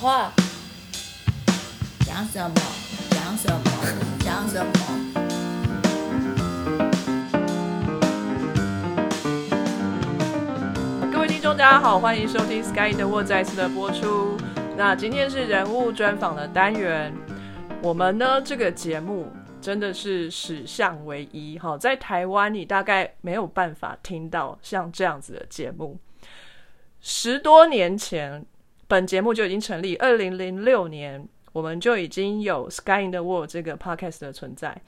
话，讲什么？讲什么？讲什么？各位听众，大家好，欢迎收听《Sky in the World》再次的播出。那今天是人物专访的单元，我们呢这个节目真的是史上唯一哈，在台湾你大概没有办法听到像这样子的节目。十多年前，本节目就已经成立，二零零六年我们就已经有《Sky in the World》这个 podcast 的存在。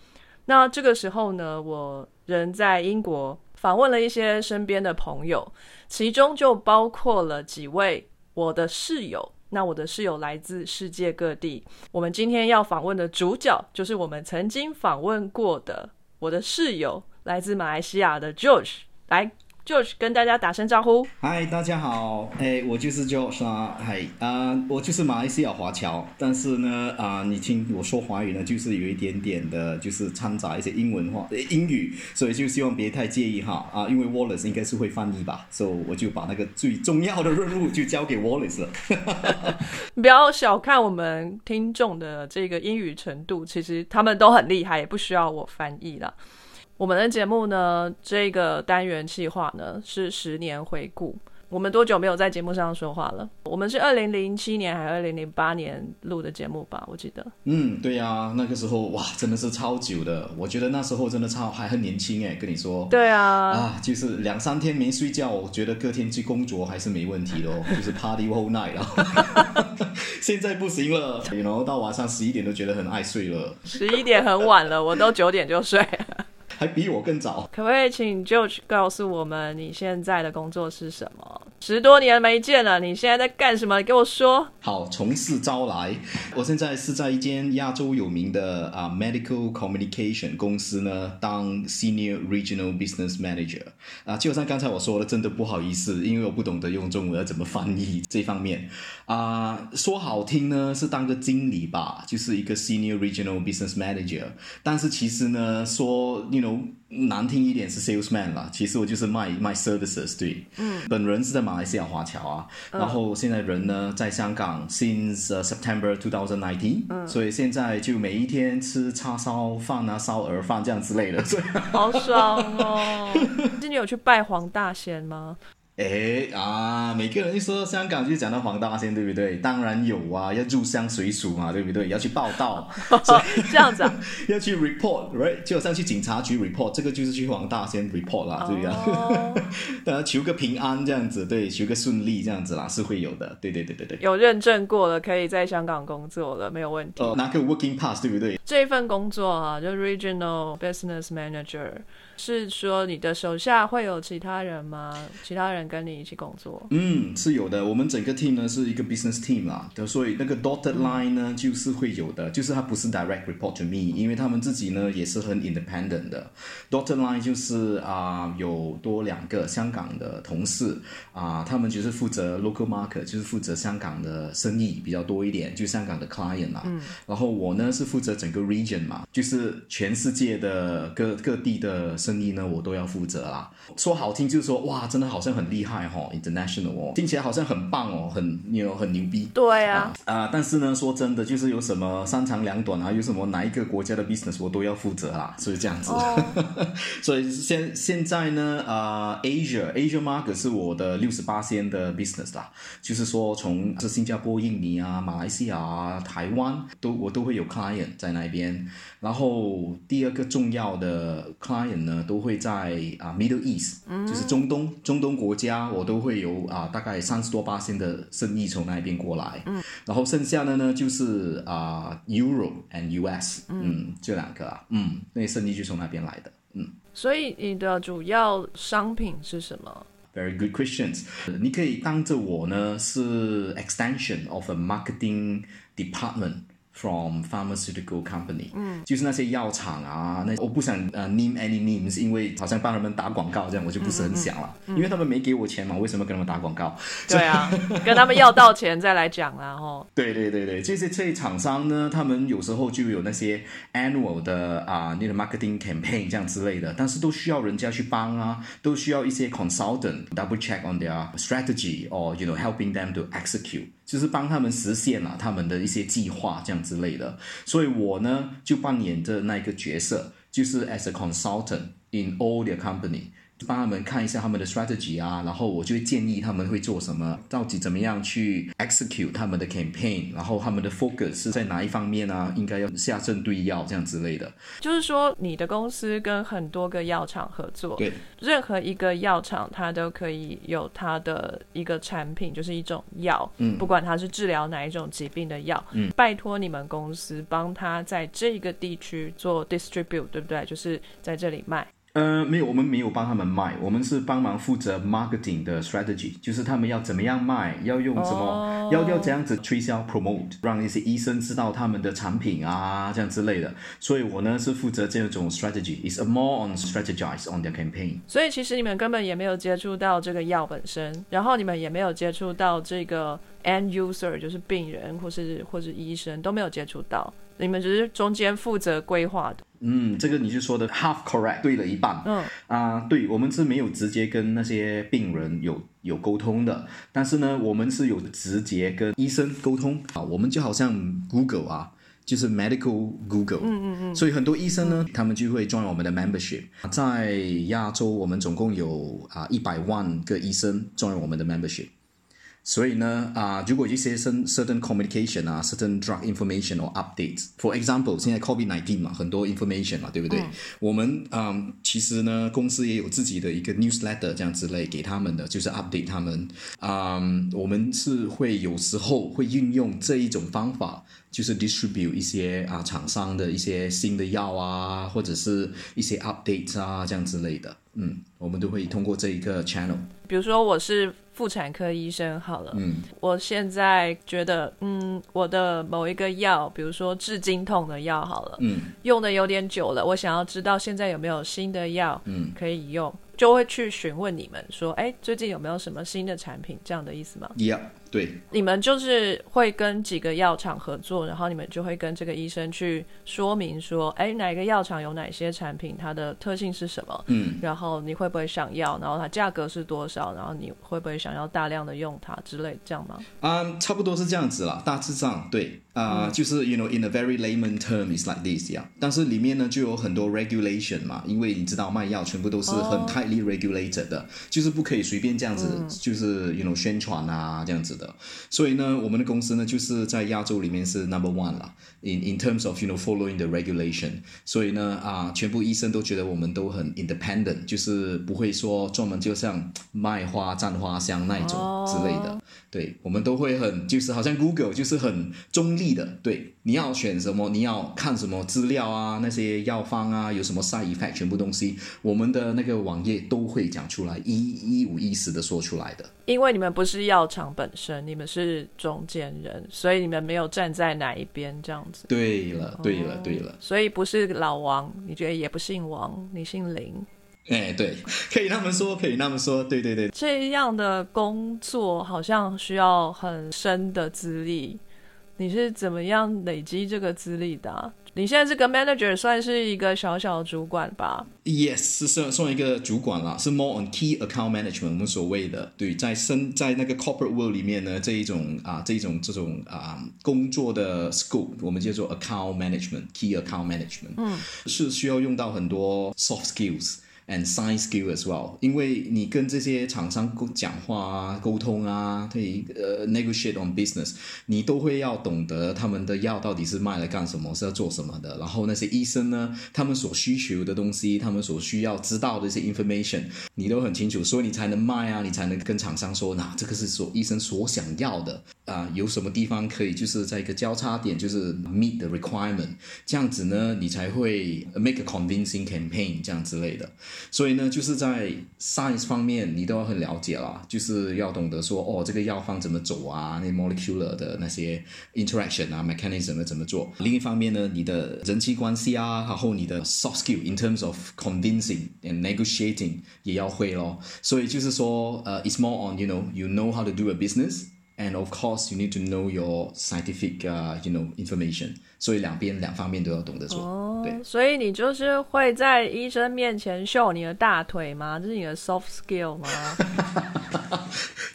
那这个时候呢，我人在英国访问了一些身边的朋友，其中就包括了几位我的室友。那我的室友来自世界各地，我们今天要访问的主角就是我们曾经访问过的我的室友，来自马来西亚的 George。来，George 跟大家打声招呼。嗨，大家好，哎，我就是 George 啦，嗨，啊、我就是马来西亚华侨，但是呢，啊、你听我说华语呢，就是有一点点的，就是掺杂一些英文话、呃英语，所以就希望别太介意哈，啊、因为 Wallace 应该是会翻译吧，所以我就把那个最重要的任务就交给 Wallace 了。不要小看我们听众的这个英语程度，其实他们都很厉害，也不需要我翻译了。我们的节目呢，这个单元计划呢是十年回顾。我们多久没有在节目上说话了？我们是二零零七年还是二零零八年录的节目吧？我记得。嗯，对呀、那个时候哇，真的是超久的，我觉得那时候真的超还很年轻哎，跟你说。对啊，啊，就是两三天没睡觉，我觉得隔天去工作还是没问题的哦，就是 party whole night 了。现在不行了，然后到晚上十一点都觉得很爱睡了，十一点很晚了，我都九点就睡。还比我更早。可不可以请 George 告诉我们你现在的工作是什么？十多年没见了，你现在在干什么？你给我说。好，从实招来。我现在是在一间亚洲有名的啊、medical communication 公司呢，当 senior regional business manager 啊。就像刚才我说的，真的不好意思，因为我不懂得用中文要怎么翻译这方面啊、说好听呢是当个经理吧，就是一个 senior regional business manager，但是其实呢，说 you know 难听一点是 salesman 啦，其实我就是卖卖 services，对，嗯，本人是在马来西亚华侨啊，然后现在人呢在香港，since、uh, September 2019，嗯，所以现在就每一天吃叉烧饭啊、烧鹅饭这样之类的，好爽哦！今天有去拜黄大仙吗？哎啊，每个人一说到香港就讲到黄大仙，对不对？当然有啊，要入乡随俗嘛，对不对？要去报道，所 以这样子啊？要去 report，right？就好像去警察局 report，这个就是去黄大仙 report 啦，对呀、哦 大家求个平安这样子，对，求个顺利这样子啦，是会有的，对对对对对。有认证过了，可以在香港工作了，没有问题。呃，拿个 working pass，对不对？这份工作啊，就 Regional Business Manager，是说你的手下会有其他人吗？其他人跟你一起工作？嗯，是有的。我们整个 team 呢是一个 business team 啦，的所以那个 dotted line 呢就是会有的，就是它不是 direct report to me，因为他们自己呢也是很 independent 的。dotted line 就是啊、有多两个香港的同事啊、他们就是负责 local market，就是负责香港的生意比较多一点，就香港的 client 啦。然后我呢是负责整个 region 嘛，就是全世界的各各地的生意呢，我都要负责啦。说好听就是说，哇，真的好像很厉害哈、哦、，international 哦，听起来好像很棒哦，很牛很牛逼。对啊，啊、但是呢，说真的，就是有什么三长两短啊，有什么哪一个国家的 business 我都要负责啦，所以这样子。所以现现在呢，啊、a s i a Asia market 是我的六十八仙的 business 啦，就是说从是新加坡、印尼啊、马来西亚啊、台湾都我都会有 client 在那边。然后第二个重要的 client 呢，都会在啊、Middle East，、就是中东中东国家，我都会有啊、大概三十多八仙的生意从那边过来。嗯，然后剩下的呢就是啊、Euro and US，嗯这两个啊，嗯，那生意就从那边来的。嗯。所以你的主要商品是什么？Very good questions。你可以当着我呢是 extension of a marketing department from pharmaceutical company，嗯，就是那些药厂啊，那我不想呃 name any names，因为好像帮他们打广告这样，我就不是很想了，因为他们没给我钱嘛，为什么跟他们打广告？对啊，跟他们要到钱再来讲啦，吼。对对对对，这些这些厂商呢，他们有时候就有那些 annual 的啊，那个 marketing campaign 这样之类的，但是都需要人家去帮啊，都需要一些 consultant double check on their strategy or you know helping them to execute。就是帮他们实现了他们的一些计划这样之类的。所以我呢就扮演着那个角色，就是 as a consultant in all their company。帮他们看一下他们的 strategy 啊，然后我就会建议他们会做什么，到底怎么样去 execute 他们的 campaign，然后他们的 focus 是在哪一方面啊，应该要下针对药这样之类的。就是说，你的公司跟很多个药厂合作，对，任何一个药厂它都可以有它的一个产品，就是一种药，嗯不管它是治疗哪一种疾病的药，嗯拜托你们公司帮他在这个地区做 distribute，对不对？就是在这里卖。呃，没有，我们没有帮他们卖，我们是帮忙负责 marketing 的 strategy，就是他们要怎么样卖，要用什么，哦要要怎样子推销 promote，让一些医生知道他们的产品啊，这样之类的。所以我呢是负责这种 strategy，is a more on strategize on their campaign。所以其实你们根本也没有接触到这个药本身，然后你们也没有接触到这个 end user，就是病人或是或是医生都没有接触到，你们只是中间负责规划的。嗯，这个你就说的 half correct，对了一半。嗯，啊、对我们是没有直接跟那些病人有有沟通的，但是呢，我们是有直接跟医生沟通啊。我们就好像 Google 啊，就是 medical Google。嗯嗯嗯。所以很多医生呢，他们就会 join 我们的 membership。在亚洲，我们总共有啊一百万个医生 join 我们的 membership。所以呢，啊、如果一些 certain certain communication 啊，certain drug information or updates，for example，现在 COVID nineteen 嘛，很多 information 嘛，对不对？我们嗯，其实呢，公司也有自己的一个 newsletter 这样之类给他们的，就是 update 他们。嗯，我们是会有时候会运用这一种方法，就是 distribute 一些啊厂商的一些新的药啊，或者是一些 updates 啊这样之类的。嗯，我们都会通过这一个 channel。比如说我是妇产科医生好了，嗯我现在觉得，嗯，我的某一个药，比如说治经痛的药好了，嗯用的有点久了，我想要知道现在有没有新的药嗯。可以用，就会去询问你们说，哎，最近有没有什么新的产品？这样的意思吗？Yeah，对，你们就是会跟几个药厂合作，然后你们就会跟这个医生去说明说，哎，哪个药厂有哪些产品，它的特性是什么，嗯。然后你会不会想要，然后它价格是多少，然后你会不会想要大量的用它之类，这样吗？啊、差不多是这样子啦，大致上对啊、就是 you know in a very layman term is like this 呀。但是里面呢就有很多 regulation 嘛，因为你知道卖药全部都是很哦 tightly regulated 的，就是不可以随便这样子，就是 you know 宣传啊这样子的。所以呢，我们的公司呢就是在亚洲里面是 number one 啦，in in terms of you know following the regulation。所以呢啊、全部医生都觉得我们都很 independent，就是不会说专门就像卖花赞花香那一种之类的。对，我们都会很就是好像 Google 就是很中立的，对，你要选什么，你要看什么资料啊，那些药方啊，有什么 side effect，全部东西，我们的那个网页都会讲出来，一一五一十的说出来的。因为你们不是药厂本身，你们是中间人，所以你们没有站在哪一边这样子。对了，对了，对了，所以不是老王，你觉得也不姓王，你姓林。哎，对，可以那么说，可以那么说，对对对，这样的工作好像需要很深的资历，你是怎么样累积这个资历的啊、你现在这个 manager 算是一个小小的主管吧？Yes，是算算一个主管啦，是 more on key account management，我们所谓的对，在深在那个 corporate world 里面呢，这一种啊，这一种这种啊工作的 scope，我们叫做 account management，key account management，嗯，是需要用到很多 soft skills。And science skill as well，因为你跟这些厂商沟讲话啊、沟通啊，对呃 negotiate on business，你都会要懂得他们的药到底是卖来干什么，是要做什么的。然后那些医生呢，他们所需求的东西，他们所需要知道的一些 information，你都很清楚，所以你才能卖啊，你才能跟厂商说，那这个是所医生所想要的啊、有什么地方可以就是在一个交叉点，就是 meet the requirement，这样子呢，你才会 make a convincing campaign 这样之类的。所以呢，就是在 science 方面，你都要很了解啦，就是要懂得说，哦，这个药方怎么走啊，那 molecular 的那些 interaction 啊，mechanism 怎么做。另一方面呢，你的人际关系啊，然后你的 soft skill in terms of convincing and negotiating 也要会咯。所以就是说，呃、i t s more on you know you know how to do a business。And of course, you need to know your scientific, uh, you know, information. 所以两边两方面都要懂得做。对，所以你就是会在医生面前秀你的大腿吗？这是你的 soft skill 吗？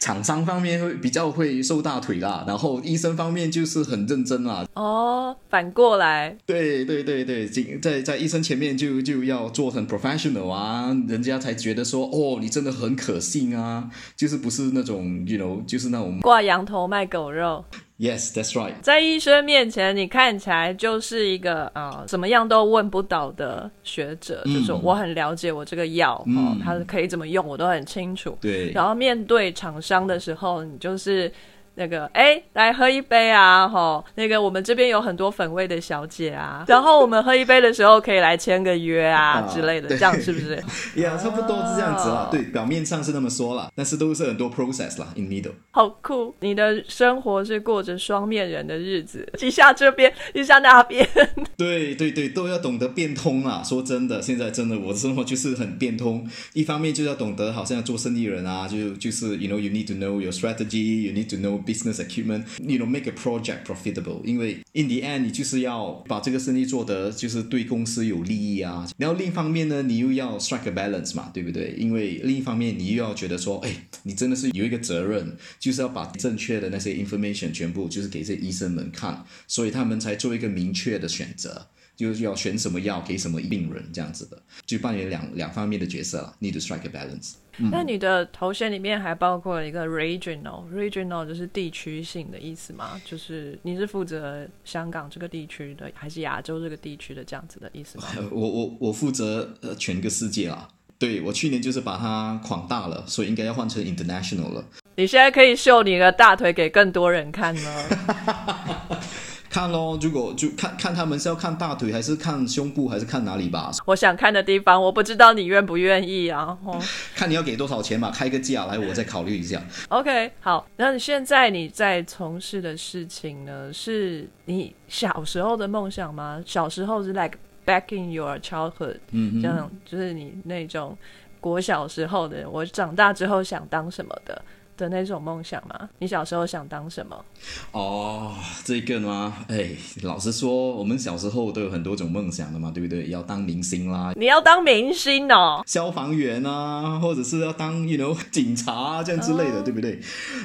厂商方面会比较会瘦大腿啦，然后医生方面就是很认真啦。哦，反过来，对对对对，进在在医生前面就就要做很 professional 啊，人家才觉得说哦，你真的很可信啊，就是不是那种 you know 就是那种挂羊头卖狗肉。Yes that's right。在医生面前，你看起来就是一个呃，怎么样都问不倒的学者，嗯就是我很了解我这个药、哦嗯，它可以怎么用，我都很清楚。对，然后面对厂商的时候，你就是那个哎，来喝一杯啊，吼，那个我们这边有很多粉味的小姐啊，然后我们喝一杯的时候可以来签个约啊啊之类的，对这样是不是？呀差不多是这样子啦哦。对，表面上是那么说啦，但是都是很多 process 啦，in middle。好酷！你的生活是过着双面人的日子，一下这边，一下那边。对对对，都要懂得变通啦。说真的，现在真的我的生活就是很变通。一方面就要懂得，好像做生意人啊，就就是 you know you need to know your strategy, you need to know business acumen, you know make a project profitable。因为 in the end 你就是要把这个生意做得就是对公司有利益啊。然后另一方面呢，你又要 strike a balance 嘛，对不对？因为另一方面你又要觉得说，哎，你真的是有一个责任，就是要把正确的那些 information 全部就是给这些医生们看，所以他们才做一个明确的选择。就是要选什么药给什么病人这样子的，就扮演两两方面的角色了，need to strike a balance。那你的头衔里面还包括了一个 regional，regional 就是地区性的意思吗？就是你是负责香港这个地区的，还是亚洲这个地区的这样子的意思 我我我负责呃全个世界啦。对我去年就是把它扩大了，所以应该要换成 international 了。你现在可以秀你的大腿给更多人看了。看咯，如果就看看他们是要看大腿，还是看胸部，还是看哪里吧？我想看的地方，我不知道你愿不愿意啊。哦 看你要给多少钱嘛，开个价来，我再考虑一下。OK，好，那你现在你在从事的事情呢，是你小时候的梦想吗？小时候是 like back in your childhood，嗯，这样就是你那种国小时候的，我长大之后想当什么的的那种梦想吗？你小时候想当什么？哦，这个吗？哎，老实说，我们小时候都有很多种梦想的嘛，对不对？要当明星啦，你要当明星哦？消防员啊，或者是要当 you know 警察啊这样之类的，对不对？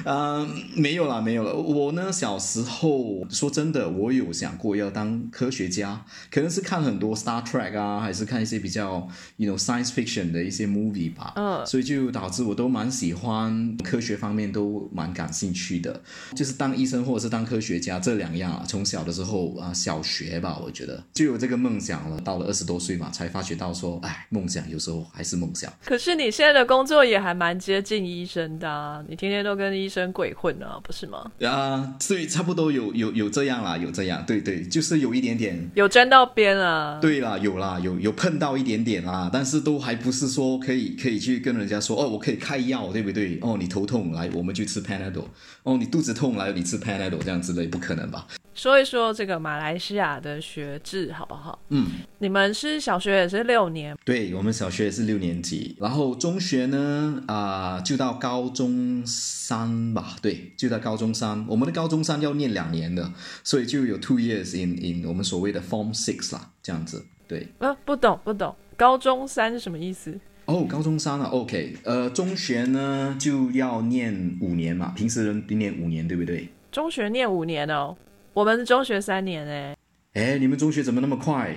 嗯、没有啦，没有了。我呢，小时候说真的，我有想过要当科学家，可能是看很多 Star Trek 啊，还是看一些比较 you know science fiction 的一些 movie 吧。嗯所以就导致我都蛮喜欢科学方面，都蛮感兴趣的。就是当医生或者是当科学家这两样啊，从小的时候啊，小学吧，我觉得就有这个梦想了。到了二十多岁嘛，才发觉到说，哎，梦想有时候还是梦想。可是你现在的工作也还蛮接近医生的、啊，你天天都跟医生鬼混啊，不是吗？啊，所以差不多有有有这样啦，有这样，对对，就是有一点点。有沾到边啊？对啦，有啦，有有碰到一点点啦，但是都还不是说可以可以去跟人家说哦，我可以开药，对不对？哦，你头痛来，我们去吃 Panadol。哦，你肚子痛来，你吃 Panadol 这样之类，不可能吧？说一说这个马来西亚的学制好不好？嗯，你们是小学也是六年，对我们小学也是六年级，然后中学呢啊、就到高中三吧，对，就到高中三。我们的高中三要念两年的，所以就有 two years in in 我们所谓的 Form Six 啦，这样子。对，呃，不懂不懂，高中三是什么意思？哦，高中三了，OK，呃，中学呢就要念五年嘛，平时人念五年，对不对？中学念五年哦，我们是中学三年哎，哎，你们中学怎么那么快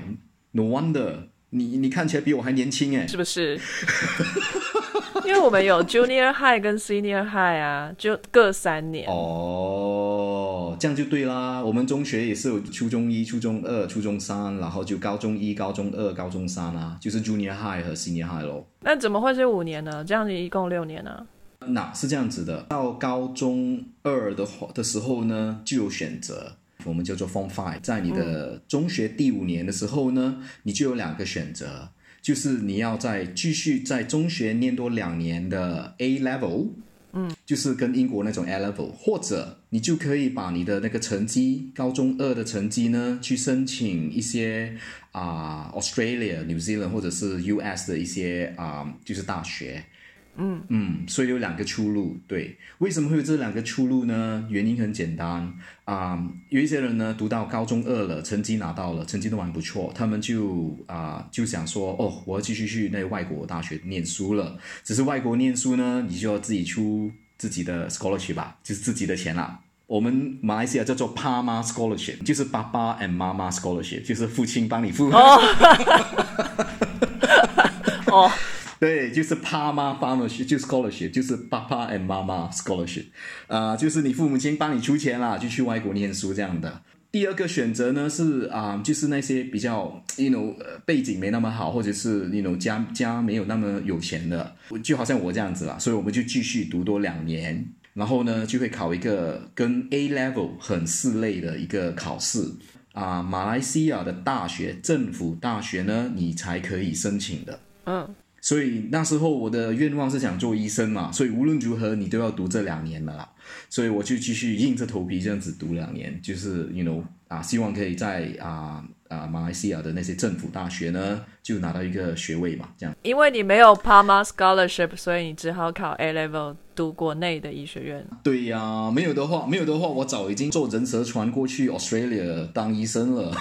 ？No wonder，你你看起来比我还年轻哎。是不是？因为我们有 junior high 跟 senior high 啊，就各三年。哦，哦这样就对啦。我们中学也是有初中一、初中二、初中三，然后就高中一、高中二、高中三啊，就是 junior high 和 senior high 咯。那怎么会是五年呢？这样子一共六年呢、那是这样子的，到高中二的话的时候呢，就有选择，我们叫做 Form Five。在你的中学第五年的时候呢，你就有两个选择，就是你要再继续在中学念多两年的 A Level，嗯，就是跟英国那种 A Level，或者你就可以把你的那个成绩，高中二的成绩呢，去申请一些啊、Australia、New Zealand 或者是 US 的一些啊、就是大学。嗯嗯，所以有两个出路。对，为什么会有这两个出路呢？原因很简单啊、有一些人呢读到高中二了，成绩拿到了，成绩都蛮不错，他们就啊、就想说，哦，我要继续去那外国大学念书了。只是外国念书呢，你就要自己出自己的 scholarship 吧，就是自己的钱啦。我们马来西亚叫做 PAMA scholarship，就是爸爸 and 妈妈 scholarship，就是父亲帮你付。哦，对，就是爸妈 farmership，就是 scholarship，就是爸爸 and 妈妈 scholarship，啊、就是你父母亲帮你出钱啦，就去外国念书这样的。第二个选择呢是啊、就是那些比较，you know，背景没那么好，或者是 you know 家家没有那么有钱的，就好像我这样子啦，所以我们就继续读多两年，然后呢就会考一个跟 A level 很似类的一个考试。啊、马来西亚的大学政府大学呢，你才可以申请的。嗯，所以那时候我的愿望是想做医生嘛，所以无论如何你都要读这两年了啦，所以我就继续硬着头皮这样子读两年，就是 you know 啊，希望可以在啊啊马来西亚的那些政府大学呢，就拿到一个学位嘛，这样。因为你没有 Palma scholarship，所以你只好考 A level 读国内的医学院。对呀、没有的话，没有的话，我早已经坐人蛇船过去 Australia 当医生了。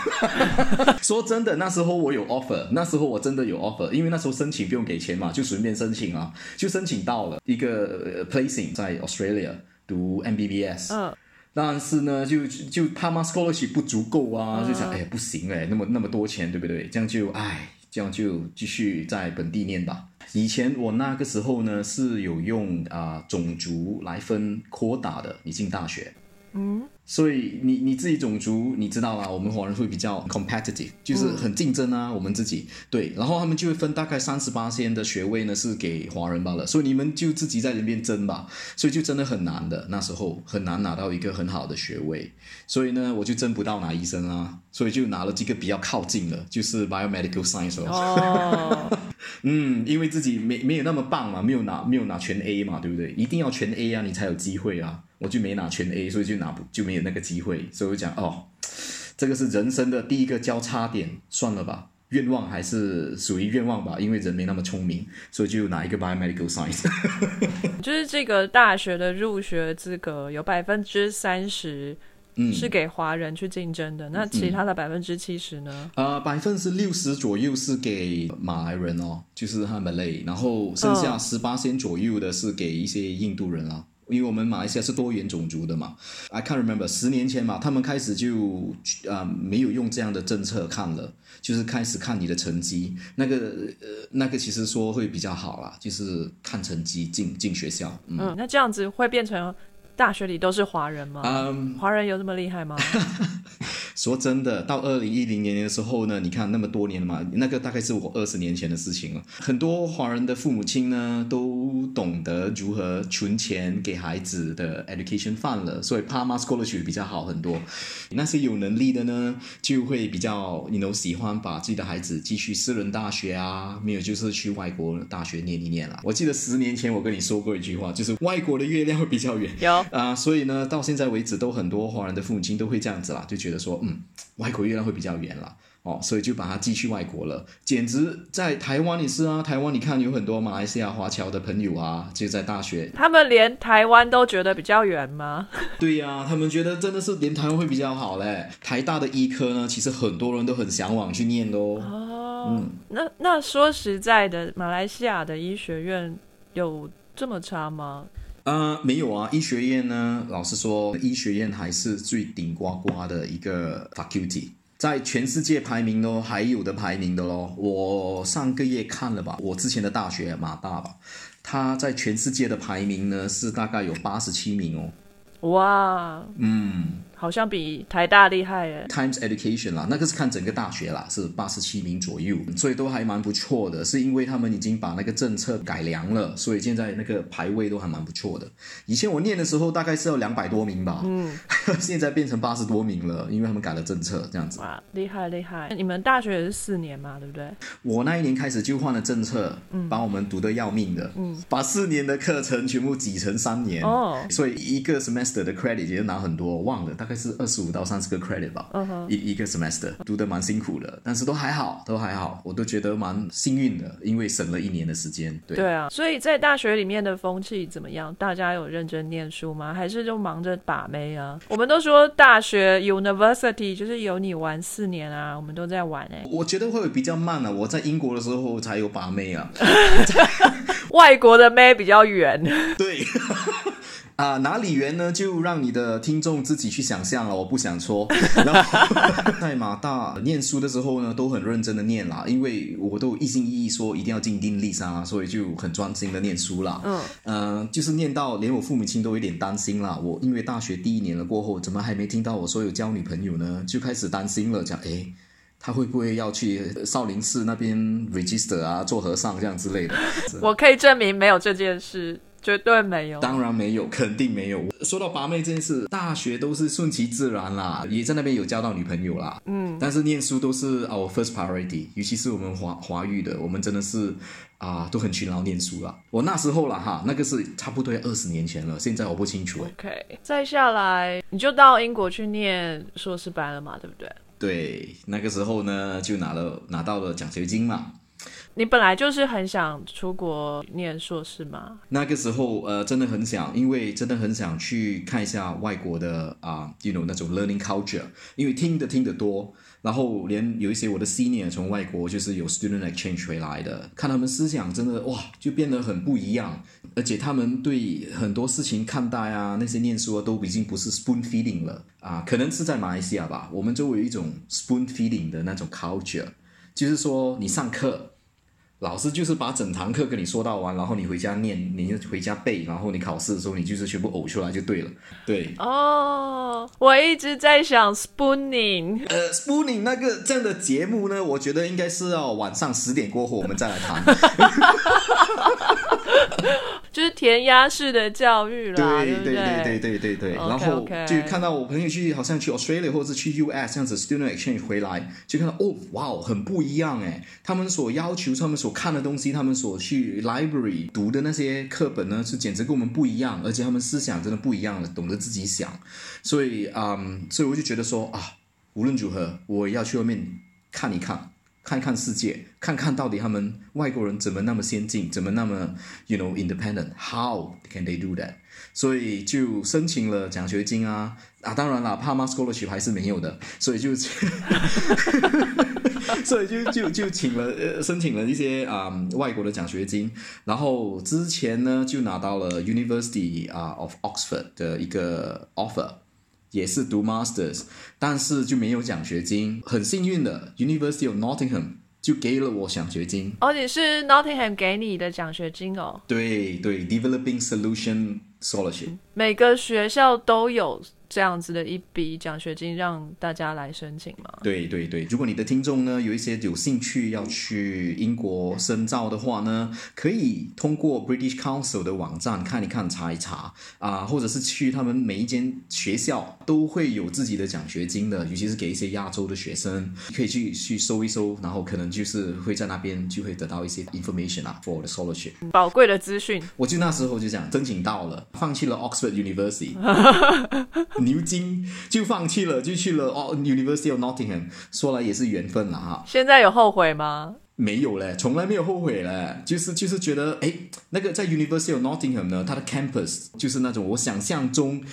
说真的，那时候我有 offer，那时候我真的有 offer，因为那时候申请不用给钱嘛，就随便申请啊，就申请到了一个、呃 placing 在 Australia 读 MBBS。嗯，但是呢，就就他妈 scholarship 不足够啊，就想哎不行哎，那么那么多钱，对不对？这样就哎，这样就继续在本地念吧。以前我那个时候呢是有用啊、种族来分 quota 的，你进大学。嗯，所以你你自己种族你知道啦，我们华人会比较 competitive，就是很竞争啊，我们自己对，然后他们就会分大概三十八仙的学位呢是给华人罢了，所以你们就自己在里边争吧，所以就真的很难的，那时候很难拿到一个很好的学位，所以呢我就争不到拿医生啊，所以就拿了这个比较靠近的，就是 biomedical science。哦，嗯，因为自己没没有那么棒嘛，没有拿没有拿全 A 嘛，对不对？一定要全 A 啊，你才有机会啊。我就没拿全 A，所以就拿不就没有那个机会，所以我讲哦，这个是人生的第一个交叉点，算了吧。愿望还是属于愿望吧，因为人没那么聪明，所以就拿一个 biomedical science。就是这个大学的入学资格有百分之三十嗯，是给华人去竞争的，那其他的百分之七十呢？呃，百分之六十左右是给马来人哦，就是他们类，然后剩下嗯十八仙左右的是给一些印度人啦。因为我们马来西亚是多元种族的嘛，I can't remember 十年前嘛，他们开始就呃没有用这样的政策看了，就是开始看你的成绩，那个呃那个其实说会比较好啦，就是看成绩进进学校，嗯嗯，那这样子会变成大学里都是华人吗？嗯，华人有这么厉害吗？说真的，到二零一零年的时候呢，你看那么多年了嘛，那个大概是我二十年前的事情了。很多华人的父母亲呢，都懂得如何存钱给孩子的 education fund 了，所以 PAMA scholarship 比较好很多。那些有能力的呢，就会比较你 know 喜欢把自己的孩子继续私人大学啊，没有就是去外国大学念一念啦。我记得十年前我跟你说过一句话，就是外国的月亮会比较圆。有，啊、所以呢，到现在为止，都很多华人的父母亲都会这样子啦，就觉得说，嗯，外国月亮会比较圆啦，哦，所以就把它寄去外国了。简直在台湾也是啊，台湾你看有很多马来西亚华侨的朋友啊，就在大学，他们连台湾都觉得比较远吗？对呀、他们觉得真的是连台湾会比较好嘞。台大的医科呢，其实很多人都很向往去念的哦。哦，那那说实在的，马来西亚的医学院有这么差吗？呃，没有啊，医学院呢，老实说，医学院还是最顶呱呱的一个 faculty，在全世界排名都还有的排名的咯。我上个月看了吧，我之前的大学马大吧，它在全世界的排名呢是大概有八十七名哦。哇，嗯好像比台大厉害耶。，Times Education 啦，那个是看整个大学啦，是八十七名左右，所以都还蛮不错的。是因为他们已经把那个政策改良了，所以现在那个排位都还蛮不错的。以前我念的时候大概是要两百多名吧，嗯，现在变成八十多名了，因为他们改了政策，这样子。哇，厉害厉害！你们大学也是四年嘛，对不对？我那一年开始就换了政策，嗯把我们读得要命的，嗯把四年的课程全部挤成三年，哦所以一个 semester 的 credit 也拿很多，忘了大概概是二十五到三十个 credit 吧，一一个 semester，读的蛮辛苦的，但是都还好，都还好，我都觉得蛮幸运的，因为省了一年的时间。对对啊，所以在大学里面的风气怎么样？大家有认真念书吗？还是就忙着把妹啊？我们都说大学 university 就是有你玩四年啊，我们都在玩哎、我觉得会比较慢啊，我在英国的时候才有把妹啊，外国的妹比较远，对。啊、哪里圆呢？就让你的听众自己去想象了，我不想说。然后 在马大念书的时候呢，都很认真的念啦，因为我都一心一意说一定要进定力山啊，所以就很专心的念书啦。嗯，呃，就是念到连我父母亲都有点担心啦。我因为大学第一年了过后，怎么还没听到我说有交女朋友呢？就开始担心了，讲诶。他会不会要去少林寺那边 register 啊，做和尚这样之类的？我可以证明没有这件事，绝对没有。当然没有，肯定没有。说到拔妹这件事，大学都是顺其自然啦，也在那边有交到女朋友啦。嗯，但是念书都是 our first priority，尤其是我们华华语的，我们真的是啊、都很勤劳念书啦。我那时候啦哈，那个是差不多二十年前了，现在我不清楚诶。OK，再下来你就到英国去念硕士班了嘛，对不对？对，那个时候呢，就拿了拿到了奖学金嘛。你本来就是很想出国念硕士吗？那个时候，呃，真的很想，因为真的很想去看一下外国的啊、y o u know 那种 learning culture，因为听的听得多，然后连有一些我的 senior 从外国就是有 student exchange 回来的，看他们思想真的哇，就变得很不一样，而且他们对很多事情看待啊，那些念书啊，都已经不是 spoon feeding 了啊，可能是在马来西亚吧，我们就有一种 spoon feeding 的那种 culture，就是说你上课。老师就是把整堂课跟你说到完，然后你回家念，你就回家背，然后你考试的时候你就是全部呕出来就对了。对，哦，我一直在想 spooning，呃，spooning 那个这样的节目呢，我觉得应该是要晚上十点过后我们再来谈。就是填鸭式的教育啦，对不对对？对对对对。然后就看到我朋友去好像去 Australia 或者是去 US 这样子 student exchange 回来，就看到哦，哇哦，很不一样哎，他们所要求、他们所看的东西、他们所去 library 读的那些课本呢，是简直跟我们不一样，而且他们思想真的不一样了，懂得自己想，所以嗯，所以我就觉得说啊，无论如何，我要去外面看一看。看看世界，看看到底他们外国人怎么那么先进，怎么那么 you know independent，how can they do that？所以就申请了奖学金啊啊，当然了，帕玛 scholarship 还是没有的，所以就 所以就就就请了申请了一些啊、外国的奖学金，然后之前呢就拿到了 University 啊、of Oxford 的一个 offer。也是读 masters，但是就没有奖学金。很幸运的，University of Nottingham 就给了我奖学金。哦，你是 Nottingham 给你的奖学金哦，对对，Developing Solution Scholarship。每个学校都有这样子的一笔奖学金让大家来申请吗？对对对，如果你的听众呢有一些有兴趣要去英国深造的话呢，可以通过 British Council 的网站看一看、查一查啊、或者是去他们每一间学校都会有自己的奖学金的，尤其是给一些亚洲的学生，可以去去搜一搜，然后可能就是会在那边就会得到一些 information 啊，for the scholarship。宝贵的资讯。我就那时候就这样申请到了，放弃了 Oxford University，牛津就放弃了，就去了哦 University of Nottingham。说来也是缘分了哈，现在有后悔吗？没有嘞，从来没有后悔嘞，就是就是觉得哎，那个在 University of Nottingham 呢，它的 campus 就是那种我想象中。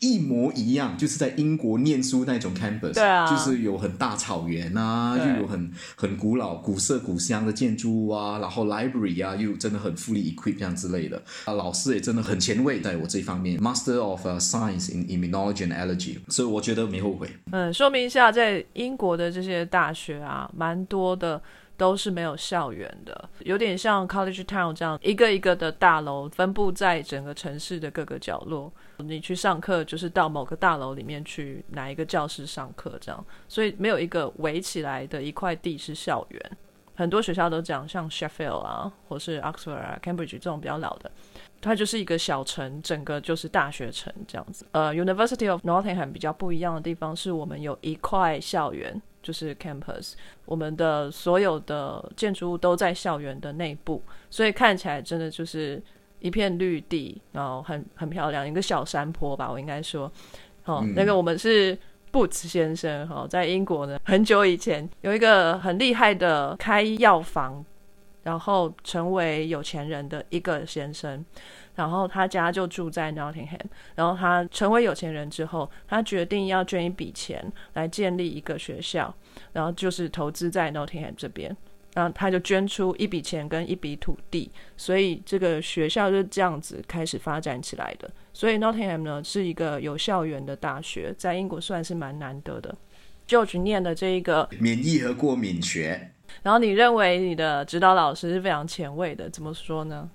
一模一样，就是在英国念书那种 campus，对啊就是有很大草原啊，又有很很古老、古色古香的建筑物啊，然后 library 啊，又真的很 fully equipped 这样之类的。啊，老师也真的很前卫，在我这方面，Master of、uh, Science in Immunology and Allergy，所以我觉得没后悔。嗯，说明一下，在英国的这些大学啊，蛮多的都是没有校园的，有点像 College Town 这样，一个一个的大楼分布在整个城市的各个角落。你去上课就是到某个大楼里面去哪一个教室上课这样，所以没有一个围起来的一块地是校园。很多学校都讲，像 Sheffield 啊，或是 Oxford 啊、Cambridge 这种比较老的，它就是一个小城，整个就是大学城这样子。呃，University of Nottingham 比较不一样的地方是我们有一块校园，就是 campus，我们的所有的建筑物都在校园的内部，所以看起来真的就是一片绿地，然后很很漂亮，一个小山坡吧，我应该说。哦，那个我们是 Boots 先生，哈，在英国呢，很久以前有一个很厉害的开药房，然后成为有钱人的一个先生。然后他家就住在 Nottingham，然后他成为有钱人之后，他决定要捐一笔钱来建立一个学校，然后就是投资在 Nottingham 这边，然后他就捐出一笔钱跟一笔土地，所以这个学校就这样子开始发展起来的。所以 Nottingham 呢是一个有校园的大学，在英国算是蛮难得的。George 念的这一个免疫和过敏学，然后你认为你的指导老师是非常前卫的，怎么说呢？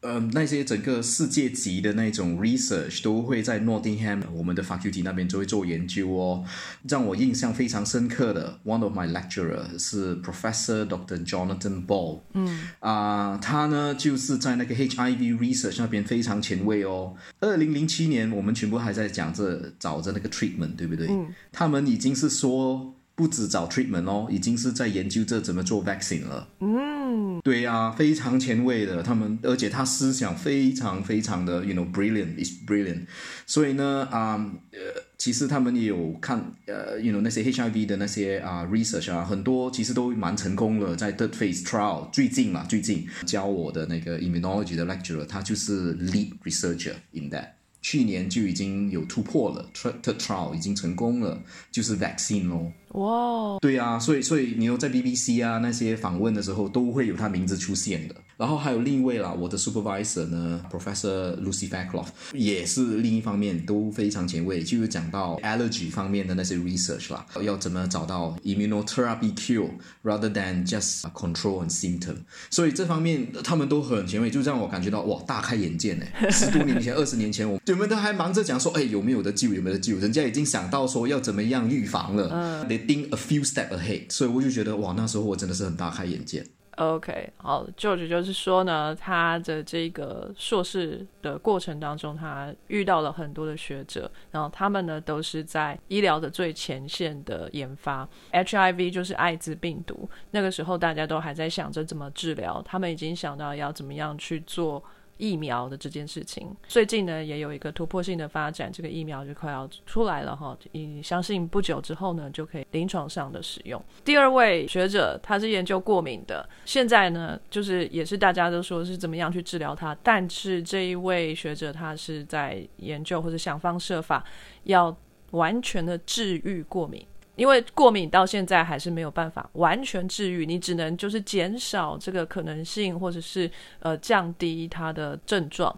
呃，那些整个世界级的那种 research 都会在 Nottingham 我们的 faculty 那边就会做研究哦。让我印象非常深刻的 one of my lecturer 是 Professor Dr. Jonathan Ball。嗯啊，他呢就是在那个 HIV research 那边非常前卫哦。二零零七年我们全部还在讲这找着那个 treatment，对不对？嗯。他们已经是说。不止找 treatment 哦，已经是在研究这怎么做 vaccine 了。嗯，对呀，非常前卫的他们，而且他思想非常非常的，you know brilliant is brilliant。所以呢，啊，呃，其实他们也有看，呃，you know 那些 HIV 的那些啊 research 啊，很多其实都蛮成功了，在 third phase trial。最近嘛，最近教我的那个 immunology 的 lecturer，他就是 lead researcher in that。去年就已经有突破了，third trial 已经成功了，就是 vaccine 咯。哇，对啊，所以所以你有在 BBC 啊那些访问的时候，都会有他名字出现的。然后还有另一位啦，我的 supervisor 呢，Professor Lucy Fackloff，也是另一方面都非常前卫，就是讲到 allergy 方面的那些 research 啦，要怎么找到 immunotherapy cure rather than just control and symptom。所以这方面他们都很前卫，就让我感觉到哇，大开眼界呢。十多年前、二十年前，我我们都还忙着讲说，哎，有没有的救，有没有的救，人家已经想到说要怎么样预防了。嗯 think a few step ahead。所以我就觉得哇，那时候我真的是很大开眼界。OK，好，George 就是说呢，他的这个硕士的过程当中，他遇到了很多的学者，然后他们呢都是在医疗的最前线的研发。HIV 就是艾滋病毒，那个时候大家都还在想着怎么治疗，他们已经想到要怎么样去做。疫苗的这件事情，最近呢也有一个突破性的发展，这个疫苗就快要出来了哈，你相信不久之后呢就可以临床上的使用。第二位学者他是研究过敏的，现在呢就是也是大家都说是怎么样去治疗它，但是这一位学者他是在研究或者想方设法要完全的治愈过敏。因为过敏到现在还是没有办法完全治愈，你只能就是减少这个可能性，或者是呃降低它的症状，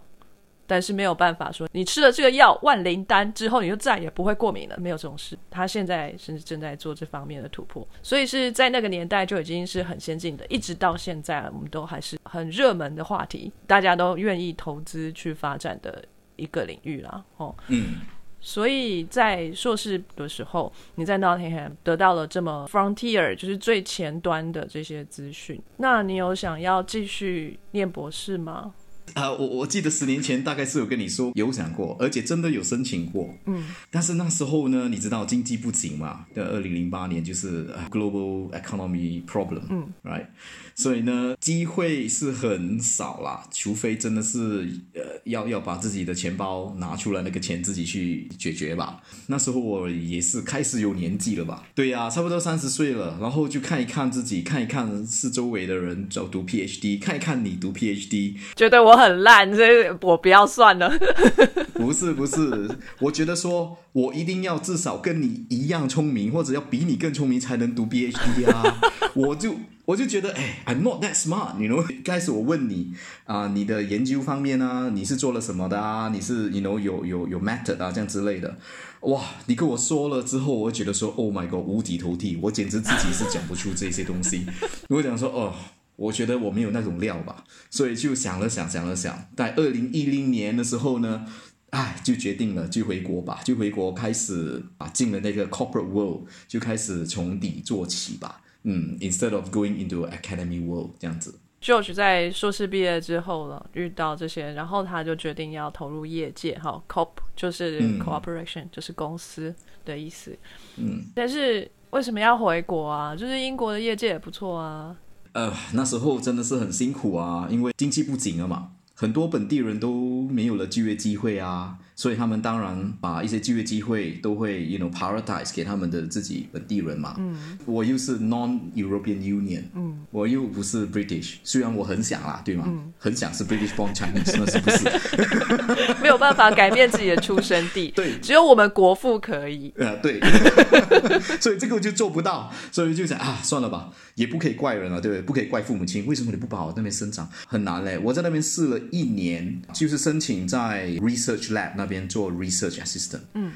但是没有办法说你吃了这个药万灵丹之后你就再也不会过敏了，没有这种事。他现在甚至正在做这方面的突破，所以是在那个年代就已经是很先进的，一直到现在我们都还是很热门的话题，大家都愿意投资去发展的一个领域啦。哦，嗯。所以在硕士的时候，你在 Nottingham 得到了这么 frontier，就是最前端的这些资讯。那你有想要继续念博士吗？啊，我我记得十年前大概是有跟你说有想过，而且真的有申请过。嗯，但是那时候呢，你知道经济不景嘛？的二零零八年就是 global economy problem。嗯，right。所以呢，机会是很少啦，除非真的是呃要要把自己的钱包拿出来，那个钱自己去解决吧。那时候我也是开始有年纪了吧？对呀，差不多三十岁了，然后就看一看自己，看一看是周围的人找读 PhD，看一看你读 PhD，觉得我很烂，所以我不要算了。不是不是，我觉得说我一定要至少跟你一样聪明，或者要比你更聪明才能读 B H D 啊，我就。我就觉得，哎，I'm not that smart，你 know。开始我问你啊，你的研究方面啊，你是做了什么的啊？你是，you know，有有有 method 啊，这样之类的。哇，你跟我说了之后，我觉得说，Oh my god，五体投地，我简直自己是讲不出这些东西。我讲说，哦，我觉得我没有那种料吧，所以就想了想，想了想，在二零一零年的时候呢，哎，就决定了，就回国吧，就回国开始啊，进了那个 corporate world，就开始从底做起吧。嗯，instead of going into academy world 这样子，George 在硕士毕业之后了，遇到这些，然后他就决定要投入业界，哈，cop 就是 cooperation，就是公司的意思。嗯，但是为什么要回国啊？就是英国的业界也不错啊。呃，那时候真的是很辛苦啊，因为经济不景了嘛。很多本地人都没有了就业机会啊，所以他们当然把一些就业机会都会，you know prioritize 给他们的自己本地人嘛。嗯，我又是 non-European Union，嗯，我又不是 British，虽然我很想啦，对吗？很想是 British born Chinese，那是不是？没有办法改变自己的出生地，对，只有我们国父可以。呃，对，所以这个我就做不到，所以就想啊，算了吧，也不可以怪人了，对不对？不可以怪父母亲，为什么你不把我那边生长？很难嘞，我在那边试了一年，就是申请在 research lab 那边做 research assistant，嗯，